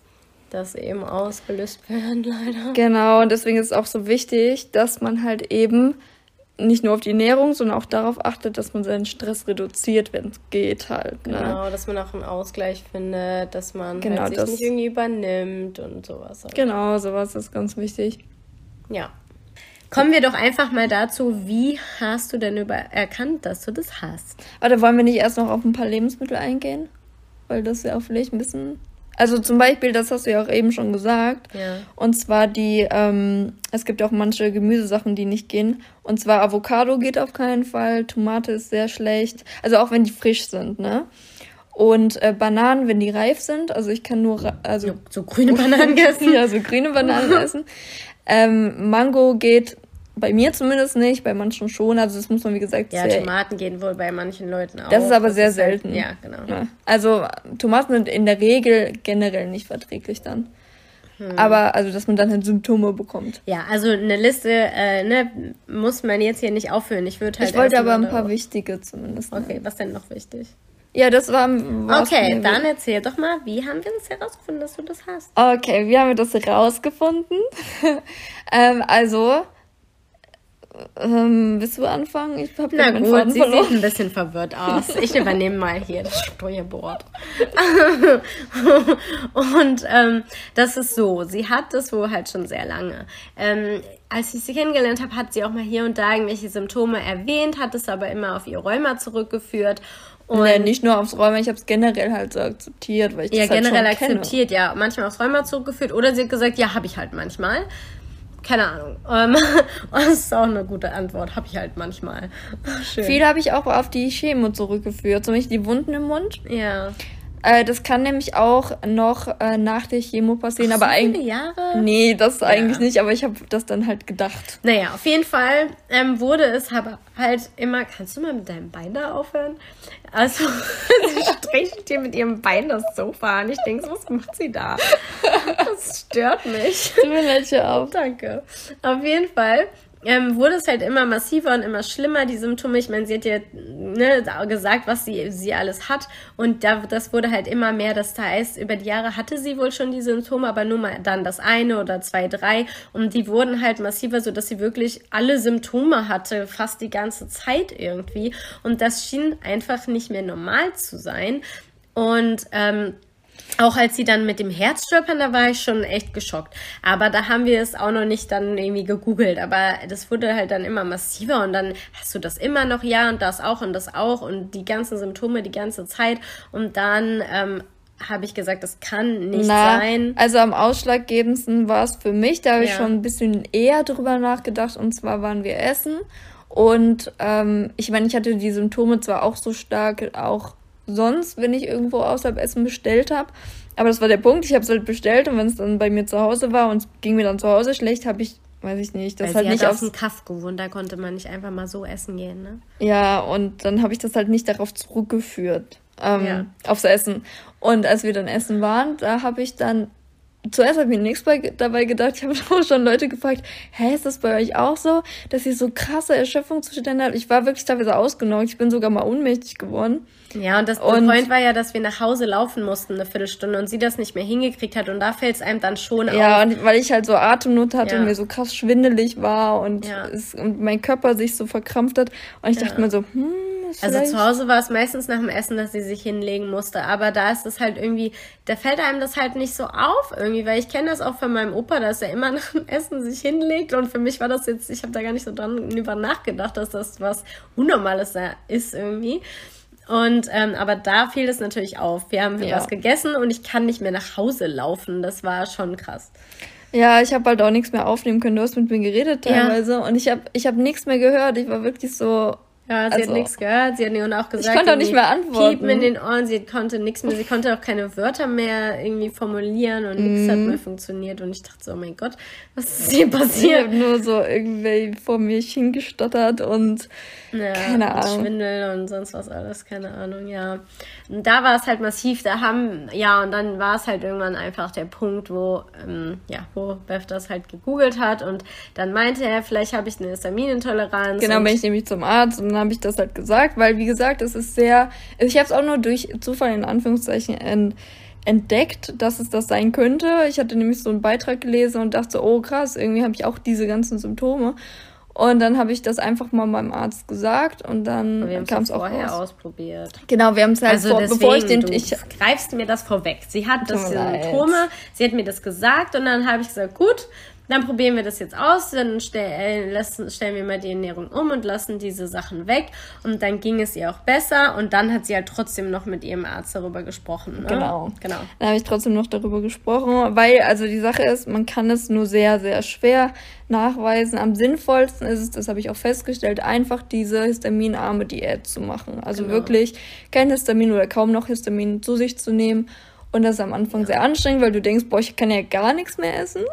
das eben ausgelöst werden, leider. Genau, und deswegen ist es auch so wichtig, dass man halt eben nicht nur auf die Ernährung, sondern auch darauf achtet, dass man seinen Stress reduziert, wenn es geht halt. Ne? Genau, dass man auch einen Ausgleich findet, dass man genau, halt sich das, nicht irgendwie übernimmt und sowas. Halt. Genau, sowas ist ganz wichtig. Ja, Kommen wir doch einfach mal dazu, wie hast du denn über erkannt, dass du das hast? Warte, wollen wir nicht erst noch auf ein paar Lebensmittel eingehen? Weil das ja auch vielleicht ein bisschen. Also zum Beispiel, das hast du ja auch eben schon gesagt. Ja. Und zwar die, ähm, es gibt auch manche Gemüsesachen, die nicht gehen. Und zwar Avocado geht auf keinen Fall, Tomate ist sehr schlecht. Also auch wenn die frisch sind, ne? Und äh, Bananen, wenn die reif sind, also ich kann nur also so, so grüne Bananen essen. ja, so grüne Bananen essen. Ähm, Mango geht bei mir zumindest nicht, bei manchen schon. Also das muss man wie gesagt. Ja, Tomaten gehen wohl bei manchen Leuten auch. Das ist aber das sehr ist selten. Halt, ja, genau. Ja. Also Tomaten sind in der Regel generell nicht verträglich dann. Hm. Aber also, dass man dann halt Symptome bekommt. Ja, also eine Liste äh, ne, muss man jetzt hier nicht aufführen. Ich würde halt. Ich wollte aber ein paar wichtige zumindest. Okay, was denn noch wichtig? Ja, das war. Okay, dann erzähl doch mal, wie haben wir das herausgefunden, dass du das hast? Okay, wie haben wir das herausgefunden? ähm, also, Ähm, willst du anfangen? Ich habe Na gut, Faden sie verloren. sieht ein bisschen verwirrt aus. Ich übernehme mal hier das Steuerbord. und ähm, das ist so, sie hat das wohl halt schon sehr lange. Ähm, als ich sie kennengelernt habe, hat sie auch mal hier und da irgendwelche Symptome erwähnt, hat es aber immer auf ihr Rheuma zurückgeführt. Und nee, nicht nur aufs Rheuma, ich habe es generell halt so akzeptiert, weil ich ja, das halt generell akzeptiert, kenne. ja. Manchmal aufs Rheuma zurückgeführt oder sie hat gesagt, ja, habe ich halt manchmal. Keine Ahnung. Ähm, das ist auch eine gute Antwort. Habe ich halt manchmal. Schön. Viel habe ich auch auf die Chemo zurückgeführt. Zum Beispiel die Wunden im Mund. Ja. Äh, das kann nämlich auch noch äh, nach der Chemo passieren, Ach, aber so eigentlich. Jahre? Nee, das ja. eigentlich nicht, aber ich habe das dann halt gedacht. Naja, auf jeden Fall ähm, wurde es halt immer. Kannst du mal mit deinem Bein da aufhören? Also, sie strichelt hier mit ihrem Bein das Sofa an. Ich denke, was macht sie da? Das stört mich. Du mir leid auf. Danke. Auf jeden Fall ähm, wurde es halt immer massiver und immer schlimmer, die Symptome. Ich meine, sie hat ja ne, gesagt, was sie, sie alles hat. Und da, das wurde halt immer mehr. Das heißt, über die Jahre hatte sie wohl schon die Symptome, aber nur mal dann das eine oder zwei, drei. Und die wurden halt massiver, so dass sie wirklich alle Symptome hatte, fast die ganze Zeit irgendwie. Und das schien einfach nicht mehr normal zu sein. Und ähm, auch als sie dann mit dem Herz stolpern, da war ich schon echt geschockt. Aber da haben wir es auch noch nicht dann irgendwie gegoogelt. Aber das wurde halt dann immer massiver und dann hast du das immer noch, ja, und das auch und das auch und die ganzen Symptome die ganze Zeit. Und dann ähm, habe ich gesagt, das kann nicht Na, sein. Also am ausschlaggebendsten war es für mich, da habe ja. ich schon ein bisschen eher drüber nachgedacht. Und zwar waren wir essen. Und ähm, ich meine, ich hatte die Symptome zwar auch so stark, auch sonst, wenn ich irgendwo außerhalb Essen bestellt habe. Aber das war der Punkt, ich habe es halt bestellt und wenn es dann bei mir zu Hause war und es ging mir dann zu Hause schlecht, habe ich, weiß ich nicht, das Weil halt sie nicht auf dem Kaff gewohnt, da konnte man nicht einfach mal so essen gehen, ne? Ja, und dann habe ich das halt nicht darauf zurückgeführt, ähm, ja. aufs Essen. Und als wir dann essen waren, da habe ich dann zuerst habe ich mir nichts bei, dabei gedacht. Ich habe schon Leute gefragt, hä, ist das bei euch auch so, dass ihr so krasse Erschöpfungszustände habt? Ich war wirklich teilweise ausgenockt. Ich bin sogar mal ohnmächtig geworden. Ja, und das und, Point war ja, dass wir nach Hause laufen mussten eine Viertelstunde und sie das nicht mehr hingekriegt hat und da fällt es einem dann schon ja, auf. Ja, und weil ich halt so Atemnot hatte ja. und mir so krass schwindelig war und, ja. es, und mein Körper sich so verkrampft hat und ich dachte mir so, hm, also zu Hause war es meistens nach dem Essen, dass sie sich hinlegen musste. Aber da ist es halt irgendwie, da fällt einem das halt nicht so auf irgendwie, weil ich kenne das auch von meinem Opa, dass er immer nach dem Essen sich hinlegt. Und für mich war das jetzt, ich habe da gar nicht so dran über nachgedacht, dass das was Unnormales ist irgendwie. Und ähm, aber da fiel es natürlich auf. Wir haben ja. was gegessen und ich kann nicht mehr nach Hause laufen. Das war schon krass. Ja, ich habe halt auch nichts mehr aufnehmen können. Du hast mit mir geredet teilweise ja. und ich habe ich hab nichts mehr gehört. Ich war wirklich so, ja, sie also, hat nichts gehört. Sie hat mir auch gesagt, ich konnte auch nicht mehr antworten. Piepen in den Ohren. Sie konnte nichts mehr. Sie konnte auch keine Wörter mehr irgendwie formulieren und nichts hat mhm. mehr funktioniert. Und ich dachte so, oh mein Gott, was ist hier passiert? Ich habe nur so irgendwie vor mir hingestottert und ja, keine Ahnung. Schwindel und sonst was alles, keine Ahnung, ja. Und da war es halt massiv. Da haben, ja, und dann war es halt irgendwann einfach der Punkt, wo, ähm, ja, wo Beth das halt gegoogelt hat und dann meinte er, vielleicht habe ich eine Histaminintoleranz. Genau, bin ich nämlich zum Arzt und dann habe ich das halt gesagt, weil wie gesagt, es ist sehr, ich habe es auch nur durch Zufall in Anführungszeichen ent, entdeckt, dass es das sein könnte. Ich hatte nämlich so einen Beitrag gelesen und dachte, oh krass, irgendwie habe ich auch diese ganzen Symptome. Und dann habe ich das einfach mal meinem Arzt gesagt und dann kam es auch vorher raus. ausprobiert. Genau, wir haben es halt also vor, deswegen, bevor ich den du ich greifst mir das vorweg. Sie hat das Symptome, sie hat mir das gesagt und dann habe ich gesagt, gut, dann probieren wir das jetzt aus, dann stell, äh, lassen, stellen wir mal die Ernährung um und lassen diese Sachen weg. Und dann ging es ihr auch besser. Und dann hat sie halt trotzdem noch mit ihrem Arzt darüber gesprochen. Ne? Genau. genau. Dann habe ich trotzdem noch darüber gesprochen, weil, also die Sache ist, man kann es nur sehr, sehr schwer nachweisen. Am sinnvollsten ist es, das habe ich auch festgestellt, einfach diese histaminarme Diät zu machen. Also genau. wirklich kein Histamin oder kaum noch Histamin zu sich zu nehmen und das ist am Anfang ja. sehr anstrengend, weil du denkst, boah, ich kann ja gar nichts mehr essen.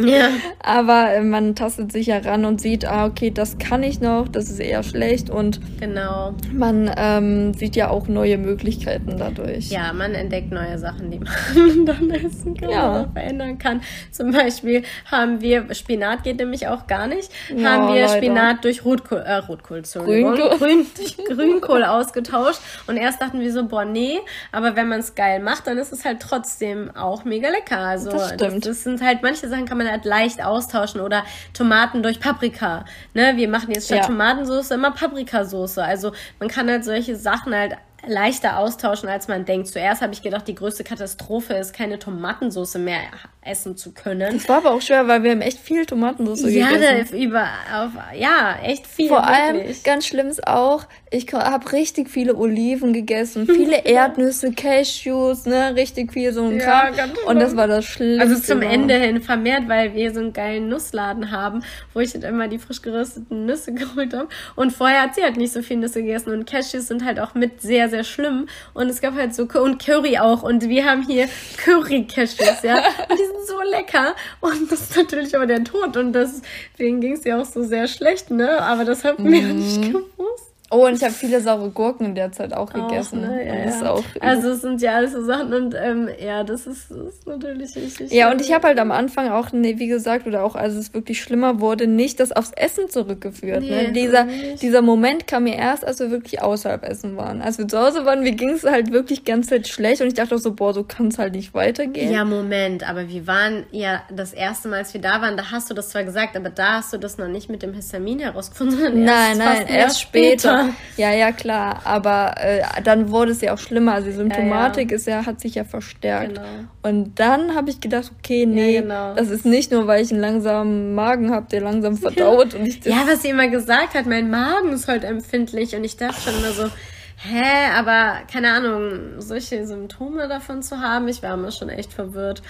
Ja. Aber äh, man tastet sich heran und sieht, ah, okay, das kann ich noch, das ist eher schlecht. Und genau. man ähm, sieht ja auch neue Möglichkeiten dadurch. Ja, man entdeckt neue Sachen, die man dann essen kann ja. oder verändern kann. Zum Beispiel haben wir, Spinat geht nämlich auch gar nicht, ja, haben wir leider. Spinat durch Rotkohl, äh, Rotkohl, Grünkohl. Grün, Grünkohl ausgetauscht. Und erst dachten wir so, boah, nee, aber wenn man es geil macht, dann ist ist halt trotzdem auch mega lecker. Also das, stimmt. Das, das sind halt, manche Sachen kann man halt leicht austauschen oder Tomaten durch Paprika. Ne? Wir machen jetzt statt ja. Tomatensauce immer Paprikasauce. Also man kann halt solche Sachen halt leichter austauschen, als man denkt. Zuerst habe ich gedacht, die größte Katastrophe ist, keine Tomatensauce mehr essen zu können. Das war aber auch schwer, weil wir haben echt viel Tomatensauce ja, gegessen. Ja, über, auf, ja, echt viel. Vor wirklich. allem, ganz schlimm ist auch, ich habe richtig viele Oliven gegessen, viele Erdnüsse, Cashews, ne, richtig viel so ein ja, Kram. Und das war das Schlimmste. Also zum Ende hin vermehrt, weil wir so einen geilen Nussladen haben, wo ich dann immer die frisch gerösteten Nüsse geholt habe. Und vorher hat sie halt nicht so viel Nüsse gegessen und Cashews sind halt auch mit sehr, sehr schlimm. Und es gab halt so, und Curry auch. Und wir haben hier Curry-Cashews, ja. Und die sind so lecker. Und das ist natürlich aber der Tod. Und deswegen ging es ja auch so sehr schlecht, ne? Aber das haben wir mhm. nicht gewusst. Oh, und ich habe viele saure Gurken in der Zeit auch gegessen. Auch, ne? ja, ja. Auch also es sind ja alles so Sachen und ähm, ja, das ist, das ist natürlich richtig. Ja, und ich habe halt am Anfang auch, nee, wie gesagt, oder auch als es wirklich schlimmer wurde, nicht das aufs Essen zurückgeführt. Ne? Nee, ne? dieser, dieser Moment kam mir erst, als wir wirklich außerhalb essen waren. Als wir zu Hause waren, mir ging es halt wirklich ganz Zeit schlecht und ich dachte auch so, boah, so kann es halt nicht weitergehen. Ja, Moment, aber wir waren ja das erste Mal, als wir da waren, da hast du das zwar gesagt, aber da hast du das noch nicht mit dem Histamin herausgefunden, sondern nein, erst nein, erst später. später. Ja, ja, klar. Aber äh, dann wurde es ja auch schlimmer. Also die Symptomatik ja, ja. Ist ja, hat sich ja verstärkt. Genau. Und dann habe ich gedacht, okay, nee, ja, genau. das ist nicht nur, weil ich einen langsamen Magen habe, der langsam verdaut. und ich ja, was sie immer gesagt hat, mein Magen ist halt empfindlich. Und ich dachte schon immer so, hä, aber keine Ahnung, solche Symptome davon zu haben, ich war immer schon echt verwirrt.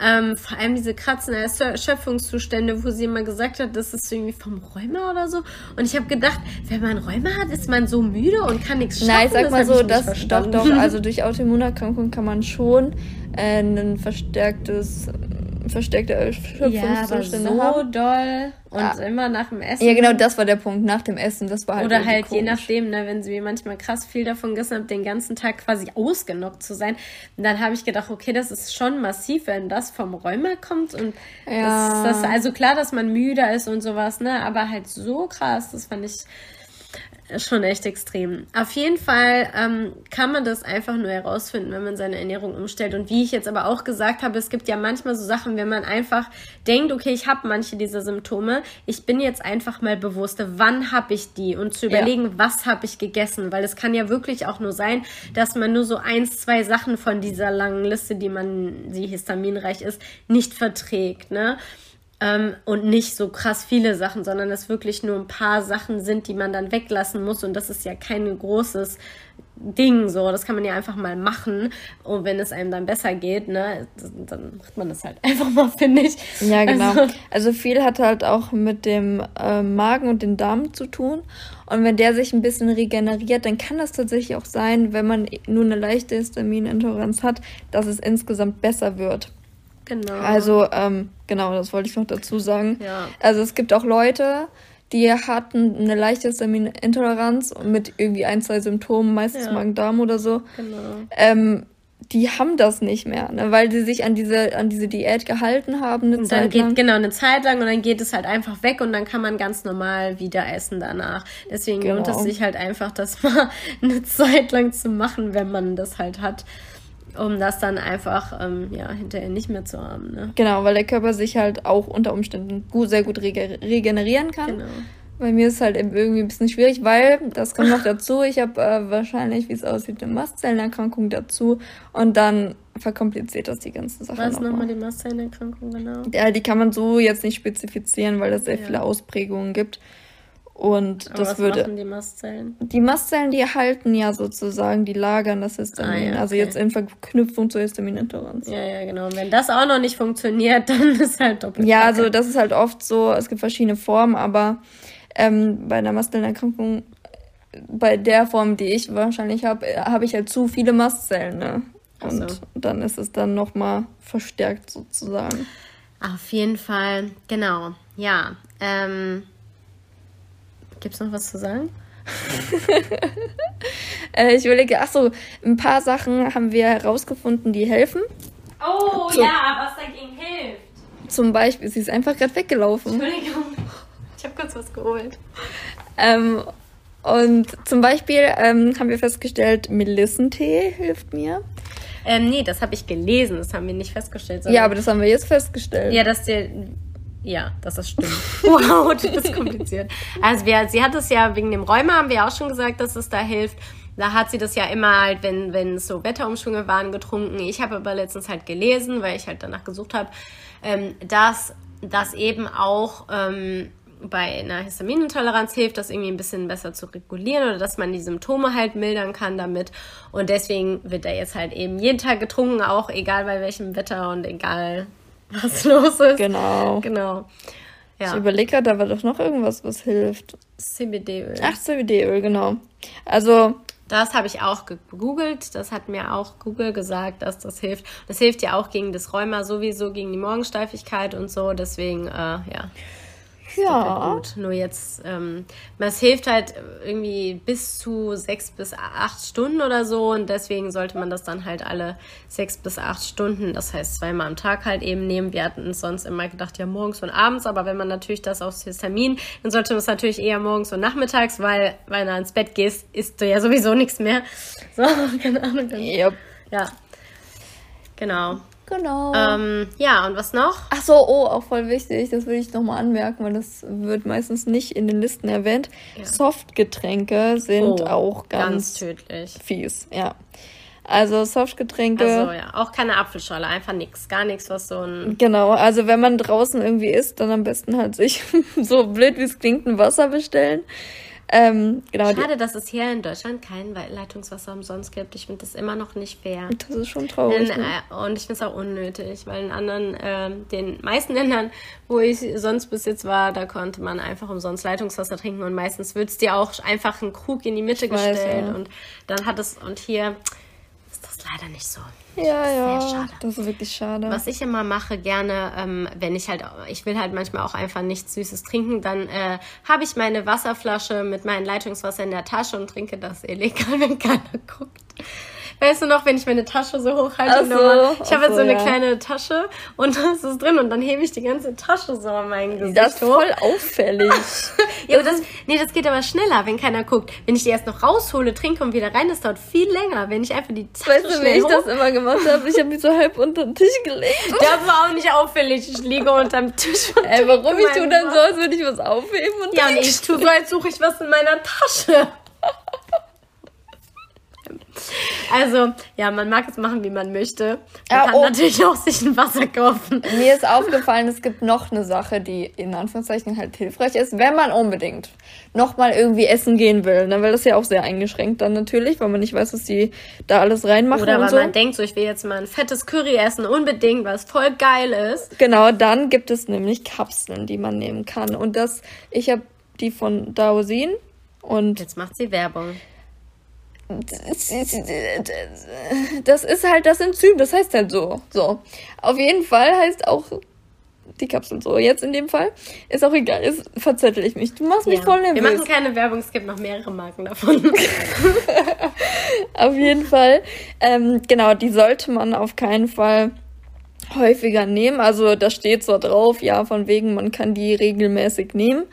Ähm, vor allem diese kratzenden Erschöpfungszustände, wo sie immer gesagt hat, das ist irgendwie vom Rheuma oder so. Und ich habe gedacht, wenn man Rheuma hat, ist man so müde und kann nichts schaffen. Nein, ich sag mal so, das doch, doch. Also durch Autoimmunerkrankung kann man schon äh, ein verstärktes versteckte Erschöpfungszustände ja, aber so haben. doll und ja. immer nach dem Essen. Ja, genau, das war der Punkt, nach dem Essen, das war halt Oder halt komisch. je nachdem, ne, wenn sie manchmal krass viel davon gegessen haben, den ganzen Tag quasi ausgenockt zu sein, dann habe ich gedacht, okay, das ist schon massiv, wenn das vom Rheuma kommt und ja. das, das, also klar, dass man müder ist und sowas, ne, aber halt so krass, das fand ich schon echt extrem. Auf jeden Fall ähm, kann man das einfach nur herausfinden, wenn man seine Ernährung umstellt. Und wie ich jetzt aber auch gesagt habe, es gibt ja manchmal so Sachen, wenn man einfach denkt, okay, ich habe manche dieser Symptome, ich bin jetzt einfach mal bewusst, wann habe ich die und zu überlegen, ja. was habe ich gegessen, weil es kann ja wirklich auch nur sein, dass man nur so eins, zwei Sachen von dieser langen Liste, die man, die histaminreich ist, nicht verträgt, ne? Ähm, und nicht so krass viele Sachen, sondern es wirklich nur ein paar Sachen sind, die man dann weglassen muss und das ist ja kein großes Ding, so, das kann man ja einfach mal machen und wenn es einem dann besser geht, ne, dann macht man das halt einfach mal, finde ich. Ja, genau. Also, also, viel hat halt auch mit dem äh, Magen und den Darm zu tun und wenn der sich ein bisschen regeneriert, dann kann das tatsächlich auch sein, wenn man nur eine leichte Histaminintoleranz hat, dass es insgesamt besser wird. Genau. Also, ähm, genau, das wollte ich noch dazu sagen. Ja. Also es gibt auch Leute, die hatten eine leichte Histaminintoleranz mit irgendwie ein, zwei Symptomen, meistens ja. Magen-Darm oder so. Genau. Ähm, die haben das nicht mehr, ne, weil sie sich an diese an diese Diät gehalten haben eine und Zeit geht, lang. Genau, eine Zeit lang und dann geht es halt einfach weg und dann kann man ganz normal wieder essen danach. Deswegen genau. lohnt es sich halt einfach, das mal eine Zeit lang zu machen, wenn man das halt hat um das dann einfach ähm, ja, hinterher nicht mehr zu haben. Ne? Genau, weil der Körper sich halt auch unter Umständen gut, sehr gut rege regenerieren kann. Genau. Bei mir ist halt irgendwie ein bisschen schwierig, weil, das kommt noch dazu, ich habe äh, wahrscheinlich, wie es aussieht, eine Mastzellenerkrankung dazu und dann verkompliziert das die ganze Sache. Was nochmal die Mastzellenerkrankung genau? Ja, die kann man so jetzt nicht spezifizieren, weil es sehr ja. viele Ausprägungen gibt. Und Aber das was würde. Machen die Mastzellen? Die Mastzellen, die erhalten ja sozusagen, die lagern das Histamin. Ah, ja, also okay. Also jetzt in Verknüpfung zur Histaminintoleranz. Ja, ja, genau. Und wenn das auch noch nicht funktioniert, dann ist halt doppelt. Ja, also das ist halt oft so, es gibt verschiedene Formen, aber ähm, bei einer Mastzellenerkrankung, bei der Form, die ich wahrscheinlich habe, habe ich halt zu viele Mastzellen, ne? Und so. dann ist es dann nochmal verstärkt sozusagen. Auf jeden Fall, genau. Ja. Ähm, Gibt es noch was zu sagen? äh, ich überlege, ach so, ein paar Sachen haben wir herausgefunden, die helfen. Oh Zum, ja, was dagegen hilft. Zum Beispiel, sie ist einfach gerade weggelaufen. Entschuldigung, ich habe kurz was geholt. Ähm, und zum Beispiel ähm, haben wir festgestellt, Melissentee hilft mir. Ähm, nee, das habe ich gelesen, das haben wir nicht festgestellt. Ja, aber das haben wir jetzt festgestellt. Ja, dass der. Ja, das stimmt. wow, das ist kompliziert. Also wir, sie hat es ja wegen dem Rheuma, haben wir auch schon gesagt, dass es da hilft. Da hat sie das ja immer halt, wenn, wenn so Wetterumschwünge waren, getrunken. Ich habe aber letztens halt gelesen, weil ich halt danach gesucht habe, ähm, dass das eben auch ähm, bei einer Histaminintoleranz hilft, das irgendwie ein bisschen besser zu regulieren oder dass man die Symptome halt mildern kann damit. Und deswegen wird er jetzt halt eben jeden Tag getrunken, auch egal bei welchem Wetter und egal was los ist. Genau. Genau. Ich Ja. überlege gerade, da war doch noch irgendwas, was hilft. CBD-Öl. Ach, CBD-Öl, genau. Also, Das habe ich auch gegoogelt. Das hat mir auch Google gesagt, dass das hilft. Das hilft ja auch gegen das Rheuma sowieso, gegen die Morgensteifigkeit und so. Deswegen, äh, ja. Ja. Gut, nur jetzt, ähm, es hilft halt irgendwie bis zu sechs bis acht Stunden oder so und deswegen sollte man das dann halt alle sechs bis acht Stunden, das heißt zweimal am Tag halt eben nehmen. Wir hatten sonst immer gedacht, ja morgens und abends, aber wenn man natürlich das aufs Histamin, dann sollte man es natürlich eher morgens und nachmittags, weil wenn du ins Bett gehst, isst du ja sowieso nichts mehr. So, keine Ahnung. Dann, Yep. ja, genau. Genau. Ähm, ja, und was noch? Ach so, oh, auch voll wichtig, das will ich nochmal anmerken, weil das wird meistens nicht in den Listen erwähnt. Ja. Softgetränke sind Oh, auch ganz, ganz tödlich. fies, ja. Also Softgetränke, Also ja, auch keine Apfelschorle, einfach nix, gar nichts, was so ein genau, also wenn man draußen irgendwie isst, dann am besten halt sich, so blöd wie es klingt, ein Wasser bestellen. Ähm, genau, Schade, dass es hier in Deutschland kein Leitungswasser umsonst gibt. Ich finde das immer noch nicht fair. das ist schon traurig. In, ne? äh, und ich finde es auch unnötig, weil in anderen, ähm, den meisten Ländern, wo ich sonst bis jetzt war, da konnte man einfach umsonst Leitungswasser trinken und meistens wird es dir auch einfach ein Krug in die Mitte Ich weiß, gestellt ja. und dann hat es, und hier leider nicht so. Ja, ja, schade. das ist wirklich schade. Was ich immer mache, gerne, ähm, wenn ich halt, ich will halt manchmal auch einfach nichts Süßes trinken, dann äh, habe ich meine Wasserflasche mit meinem Leitungswasser in der Tasche und trinke das illegal, wenn keiner guckt. Weißt du noch, wenn ich meine Tasche so hochhalte? So, nochmal- ich habe jetzt so, so eine ja. kleine Tasche und da ist drin und dann hebe ich die ganze Tasche so an meinen Gesicht das ist hoch. voll auffällig. Ja, aber das, nee, das geht aber schneller, wenn keiner guckt. Wenn ich die erst noch raushole, trinke und wieder rein, das dauert viel länger. Wenn ich einfach die Tasche weißt du, wie ich hoch das immer gemacht habe? Ich habe mich so halb unter den Tisch gelegt. Das war auch nicht auffällig. Ich liege unterm Tisch. Und Ey, warum ich tue dann so, als würde ich was aufheben und Ja, und ich tue so, als suche ich was in meiner Tasche. Also, ja, man mag es machen, wie man möchte. Man Ja, kann oh. natürlich auch sich ein Wasser kaufen. Mir ist aufgefallen, es gibt noch eine Sache, die in Anführungszeichen halt hilfreich ist, wenn man unbedingt nochmal irgendwie essen gehen will. Ne? Weil das ja auch sehr eingeschränkt dann natürlich, weil man nicht weiß, was die da alles reinmachen Oder weil so. man denkt, so, ich will jetzt mal ein fettes Curry essen, unbedingt, was voll geil ist. Genau, dann gibt es nämlich Kapseln, die man nehmen kann. Und das, ich habe die von Daosin und Jetzt macht sie Werbung. Das ist halt das Enzym, das heißt halt so. So. Auf jeden Fall heißt auch die Kapsel so. Jetzt in dem Fall. Ist auch egal, ist verzettel ich mich. Du machst mich Ja. voll Wir nervös. machen keine Werbung, es gibt noch mehrere Marken davon. Auf jeden Fall. Ähm, genau, die sollte man auf keinen Fall häufiger nehmen. Also da steht zwar drauf, ja, von wegen, man kann die regelmäßig nehmen.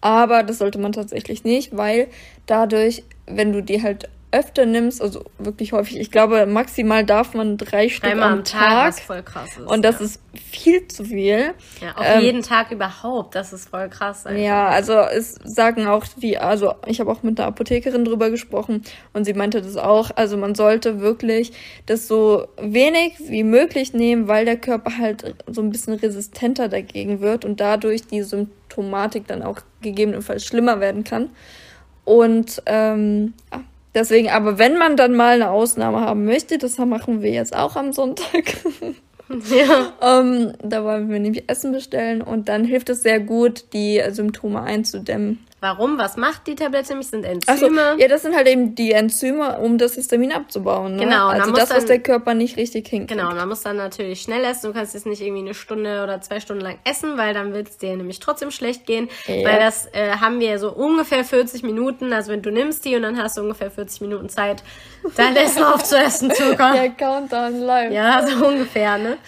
Aber das sollte man tatsächlich nicht, weil dadurch, wenn du die halt öfter nimmst, also wirklich häufig, ich glaube, maximal darf man drei Stück Dreimal am, am Tag, Tag. was voll krass ist. und das ja. ist viel zu viel. Ja, auf ähm, jeden Tag überhaupt, das ist voll krass. einfach. Ja, also es sagen auch die, also ich habe auch mit einer Apothekerin drüber gesprochen und sie meinte das auch. Also man sollte wirklich das so wenig wie möglich nehmen, weil der Körper halt so ein bisschen resistenter dagegen wird und dadurch die Symptomatik dann auch gegebenenfalls schlimmer werden kann. Und ähm, ja, deswegen, aber wenn man dann mal eine Ausnahme haben möchte, das machen wir jetzt auch am Sonntag. Ja. Ähm, da wollen wir nämlich Essen bestellen und dann hilft es sehr gut, die Symptome einzudämmen. Warum? Was macht die Tablette nämlich? Sind Enzyme. ja, das sind halt eben die Enzyme, um das Histamin abzubauen. Ne? Genau, also das, was dann- der Körper nicht richtig hinkriegt. Genau, man muss dann natürlich schnell essen. Du kannst jetzt nicht irgendwie eine Stunde oder zwei Stunden lang essen, weil dann wird es dir nämlich trotzdem schlecht gehen. Ja. Weil das äh, haben wir so ungefähr 40 Minuten. Also wenn du nimmst die und dann hast du ungefähr 40 Minuten Zeit, dein Essen aufzuessen, Zucker. Der Countdown live. Ja, so ungefähr, ne?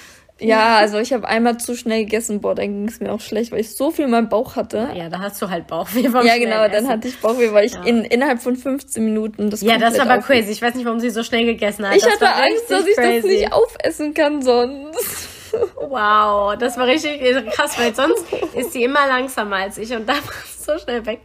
Ja, also ich habe einmal zu schnell gegessen, boah, dann ging es mir auch schlecht, weil ich so viel in meinem Bauch hatte. Ja, da hast du halt Bauchweh vom Ja, genau, dann hatte ich Bauchweh, weil ich ja. in, innerhalb von 15 Minuten das Ja, das ist aber crazy. Ich weiß nicht, warum sie so schnell gegessen hat. Ich das hatte Angst, dass ich crazy. das nicht aufessen kann sonst. Wow, das war richtig krass, weil sonst ist sie immer langsamer als ich und da war es so schnell weg.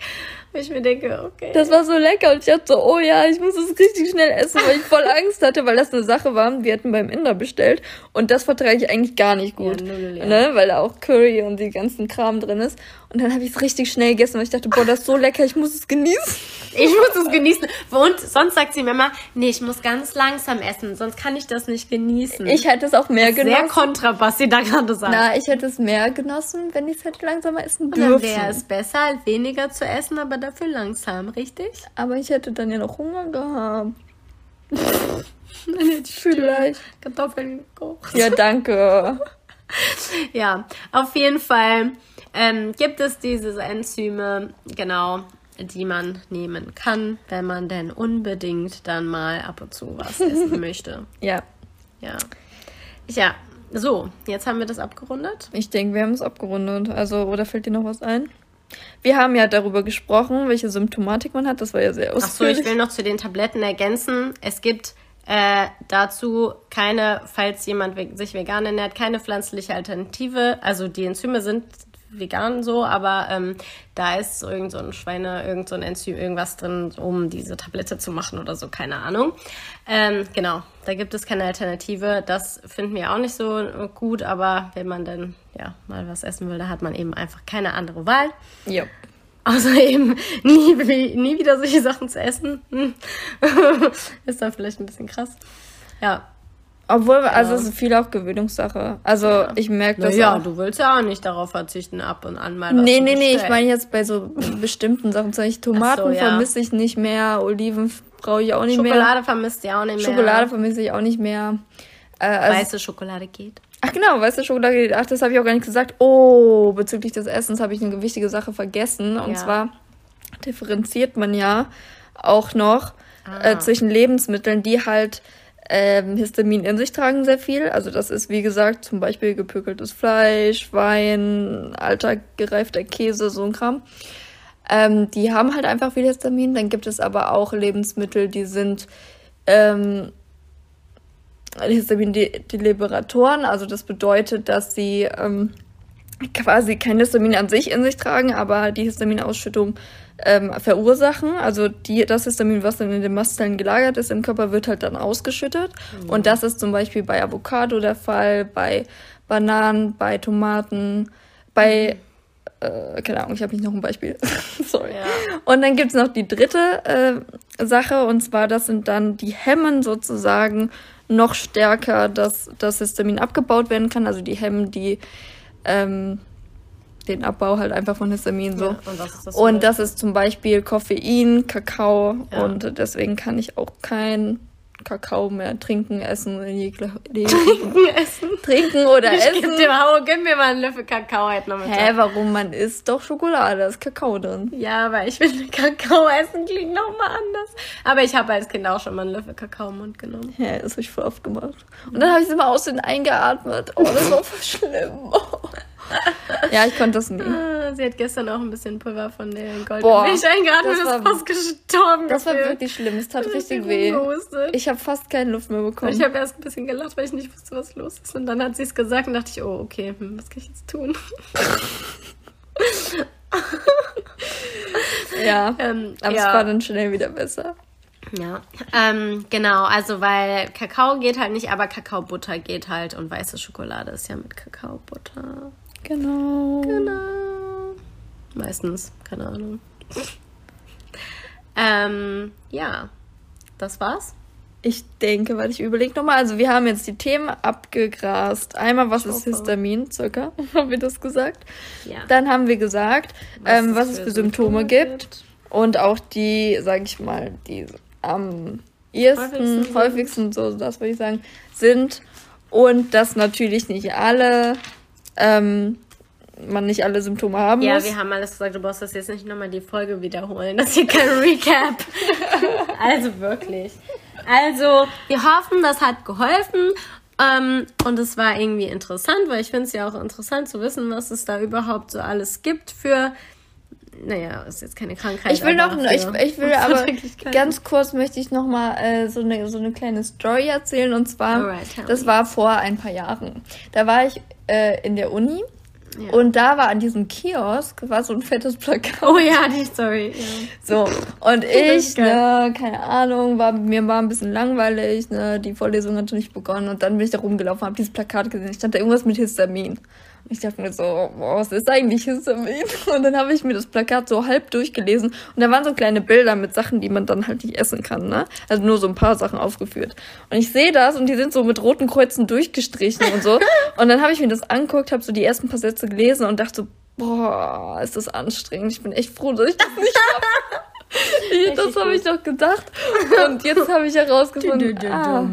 Wo ich mir denke, okay. Das war so lecker und ich dachte so, oh ja, ich muss es richtig schnell essen, weil ich voll Angst hatte, weil das eine Sache war. Wir hatten beim Inder bestellt und das vertrage ich eigentlich gar nicht gut. Ja, null, ja. Ne? Weil da auch Curry und die ganzen Kram drin ist. Und dann habe ich es richtig schnell gegessen, weil ich dachte, boah, das ist so lecker, ich muss es genießen. Ich muss es genießen. Und sonst sagt sie mir immer, nee, ich muss ganz langsam essen, sonst kann ich das nicht genießen. Ich hätte es auch mehr genossen. Sehr kontra, was sie da gerade sagt. Na, ich hätte es mehr genossen, wenn ich es hätte langsamer essen dürfen. Dann wäre es besser, weniger zu essen, aber dafür langsam, richtig? Aber ich hätte dann ja noch Hunger gehabt. dann hätte ich vielleicht Kartoffeln gekocht. Ja, danke. ja, auf jeden Fall ähm, gibt es diese Enzyme, genau, die man nehmen kann, wenn man denn unbedingt dann mal ab und zu was essen möchte. Ja. Ja. Ja, so, jetzt haben wir das abgerundet. Ich denke, wir haben es abgerundet. Also, oder fällt dir noch was ein? Wir haben ja darüber gesprochen, welche Symptomatik man hat. Das war ja sehr ausführlich. Achso, ich will noch zu den Tabletten ergänzen. Es gibt äh, dazu keine, falls jemand sich vegan ernährt, keine pflanzliche Alternative. Also die Enzyme sind vegan so, aber ähm, da ist irgend so ein Schweine, irgend so ein Enzym, irgendwas drin, um diese Tablette zu machen oder so, keine Ahnung. Ähm, genau, da gibt es keine Alternative. Das finden wir auch nicht so gut, aber wenn man dann ja mal was essen will, da hat man eben einfach keine andere Wahl. Ja. Außer eben nie, nie wieder solche Sachen zu essen. ist dann vielleicht ein bisschen krass. Ja, obwohl, ja. also es ist viel auch Gewöhnungssache. Also ja. ich merke das. Ja, du willst ja auch nicht darauf verzichten, ab und an mal was Nee, nee, nee, ich meine jetzt bei so bestimmten Sachen. Zum Beispiel Tomaten so, ja. vermisse ich nicht mehr, Oliven brauche ich auch nicht Schokolade mehr. Schokolade vermisst ich auch nicht mehr. Schokolade vermisse ich auch nicht mehr. Äh, also, weiße Schokolade geht. Ach genau, weiße Schokolade geht. Ach, das habe ich auch gar nicht gesagt. Oh, bezüglich des Essens habe ich eine wichtige Sache vergessen. Und zwar differenziert man ja auch noch ah. äh, zwischen Lebensmitteln, die halt ähm, Histamin in sich tragen sehr viel. Also das ist, wie gesagt, zum Beispiel gepökeltes Fleisch, Wein, alter gereifter Käse, so ein Kram. Ähm, die haben halt einfach viel Histamin. Dann gibt es aber auch Lebensmittel, die sind ähm, Histamin-Deliberatoren. Also das bedeutet, dass sie ähm, quasi kein Histamin an sich in sich tragen, aber die Histaminausschüttung ähm, verursachen. Also die, das Histamin, was dann in den Mastzellen gelagert ist im Körper, wird halt dann ausgeschüttet. Mhm. Und das ist zum Beispiel bei Avocado der Fall, bei Bananen, bei Tomaten, bei äh, keine Ahnung, ich habe nicht noch ein Beispiel. Sorry. Ja. Und dann gibt's noch die dritte äh, Sache, und zwar, das sind dann die Hemmen sozusagen noch stärker, dass das Histamin abgebaut werden kann. Also die Hemmen, die ähm, den Abbau halt einfach von Histamin so. Ja, und, was ist das und das ist zum Beispiel Koffein, Kakao ja. und deswegen kann ich auch kein Kakao mehr trinken, essen, Trinken, essen. Trinken oder ich essen. Gib, dir, oh, gib mir mal einen Löffel Kakao heute noch mit. Hä, warum? Man isst doch Schokolade, da ist Kakao drin. Ja, aber ich finde Kakao essen klingt nochmal anders. Aber ich habe als Kind auch schon mal einen Löffel Kakao im Mund genommen. Ja, das habe ich voll oft gemacht. Und dann habe ich es immer aus den eingeatmet. Oh, das war voll schlimm. Oh. ja, ich konnte das nie. Ah, sie hat gestern auch ein bisschen Pulver von der Goldmilch eingeatmet, das ist fast gestorben. Das war wirklich schlimm, es tat richtig weh. Gehustet. Ich habe fast keine Luft mehr bekommen. Und ich habe erst ein bisschen gelacht, weil ich nicht wusste, was los ist. Und dann hat sie es gesagt und dachte ich, oh, okay, hm, was kann ich jetzt tun? ja, ähm, aber ja. es war dann schnell wieder besser. Ja, ähm, genau, also weil Kakao geht halt nicht, aber Kakaobutter geht halt und weiße Schokolade ist ja mit Kakaobutter. Genau. Genau. Meistens, keine Ahnung. ähm, ja, das war's. Ich denke, weil ich überlege nochmal. Also wir haben jetzt die Themen abgegrast. Einmal, was ist Histamin, circa, haben wir das gesagt. Ja. Dann haben wir gesagt, was, ähm, was es für Symptome, Symptome gibt. gibt. Und auch die, sag ich mal, die am ehesten, häufigsten, häufigsten so das würde ich sagen, sind. Und dass natürlich nicht alle ähm, man nicht alle Symptome haben ja, muss. Ja, wir haben alles gesagt, du brauchst das jetzt nicht nochmal die Folge wiederholen. Das ist hier kein Recap. also wirklich. Also, wir hoffen, das hat geholfen. Ähm, und es war irgendwie interessant, weil ich finde es ja auch interessant zu wissen, was es da überhaupt so alles gibt für naja, ist jetzt keine Krankheit. Ich will noch, ich, ich will aber ganz kurz möchte ich noch mal äh, so eine so eine kleine Story erzählen und zwar, Alright, das war vor ein paar Jahren. Da war ich äh, in der Uni ja. Und da war an diesem Kiosk war so ein fettes Plakat. Oh ja, die Story. Ja. So, und ich, ne, keine Ahnung, war, mir war ein bisschen langweilig, ne, die Vorlesung hatte nicht begonnen und dann bin ich da rumgelaufen, habe dieses Plakat gesehen, ich stand da irgendwas mit Histamin. Ich dachte mir so, boah, was ist eigentlich Histamin? Und dann habe ich mir das Plakat so halb durchgelesen und da waren so kleine Bilder mit Sachen, die man dann halt nicht essen kann, ne? Also nur so ein paar Sachen aufgeführt. Und ich sehe das und die sind so mit roten Kreuzen durchgestrichen und so. Und dann habe ich mir das angeguckt, habe so die ersten paar Sätze gelesen und dachte so, boah, ist das anstrengend. Ich bin echt froh, dass ich das nicht habe. das habe ich doch gedacht. Und jetzt habe ich herausgefunden, ah,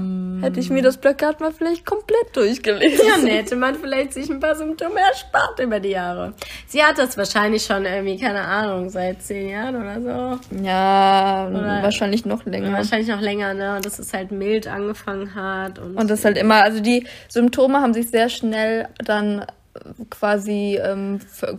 hätte ich mir das Plakat mal vielleicht komplett durchgelesen. Ja, dann hätte man vielleicht sich ein paar Symptome erspart über die Jahre. Sie hat das wahrscheinlich schon irgendwie, keine Ahnung, seit zehn Jahren oder so. Ja, oder wahrscheinlich noch länger. Wahrscheinlich noch länger, ne? Und dass es halt mild angefangen hat. Und, und das halt immer, also die Symptome haben sich sehr schnell dann quasi ähm, ver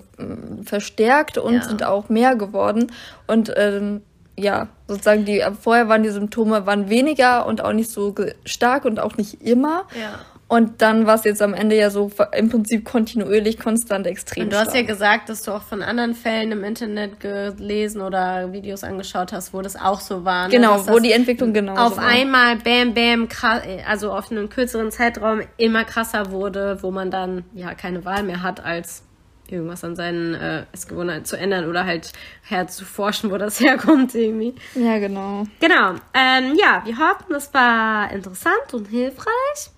verstärkt und ja. sind auch mehr geworden. Und ähm, ja, sozusagen die, vorher waren die Symptome waren weniger und auch nicht so stark und auch nicht immer. Ja. Und dann war es jetzt am Ende ja so im Prinzip kontinuierlich, konstant extrem. Und du stark. hast ja gesagt, dass du auch von anderen Fällen im Internet gelesen oder Videos angeschaut hast, wo das auch so war. Ne? Genau, wo die Entwicklung genau Auf war. einmal, bam, bam, krass, also auf einem kürzeren Zeitraum immer krasser wurde, wo man dann ja keine Wahl mehr hat, als irgendwas an seinen äh, Essgewohnheiten zu ändern oder halt herzuforschen, wo das herkommt irgendwie. Ja, genau. Genau. Ähm, ja, wir hoffen, es war interessant und hilfreich.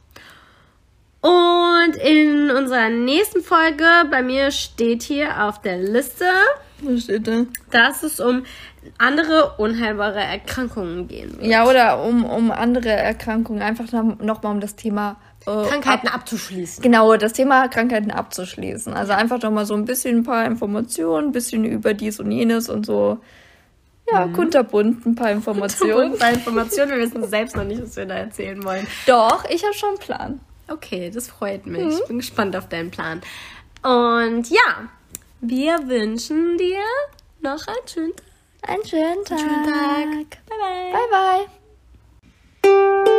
Und in unserer nächsten Folge, bei mir steht hier auf der Liste, was steht da? Dass es um andere unheilbare Erkrankungen gehen wird. Ja, oder um, um andere Erkrankungen, einfach nochmal um das Thema äh, Krankheiten ab abzuschließen. Genau, das Thema Krankheiten abzuschließen. Also einfach nochmal so ein bisschen ein paar Informationen, ein bisschen über dies und jenes und so. Ja, mhm. kunterbunt, ein paar Informationen. ein paar Informationen, wir wissen selbst noch nicht, was wir da erzählen wollen. Doch, ich habe schon einen Plan. Okay, das freut mich. Mhm. Ich bin gespannt auf deinen Plan. Und ja, wir wünschen dir noch einen schönen Tag. Einen schönen Tag. Einen schönen Tag. Bye bye. Bye bye.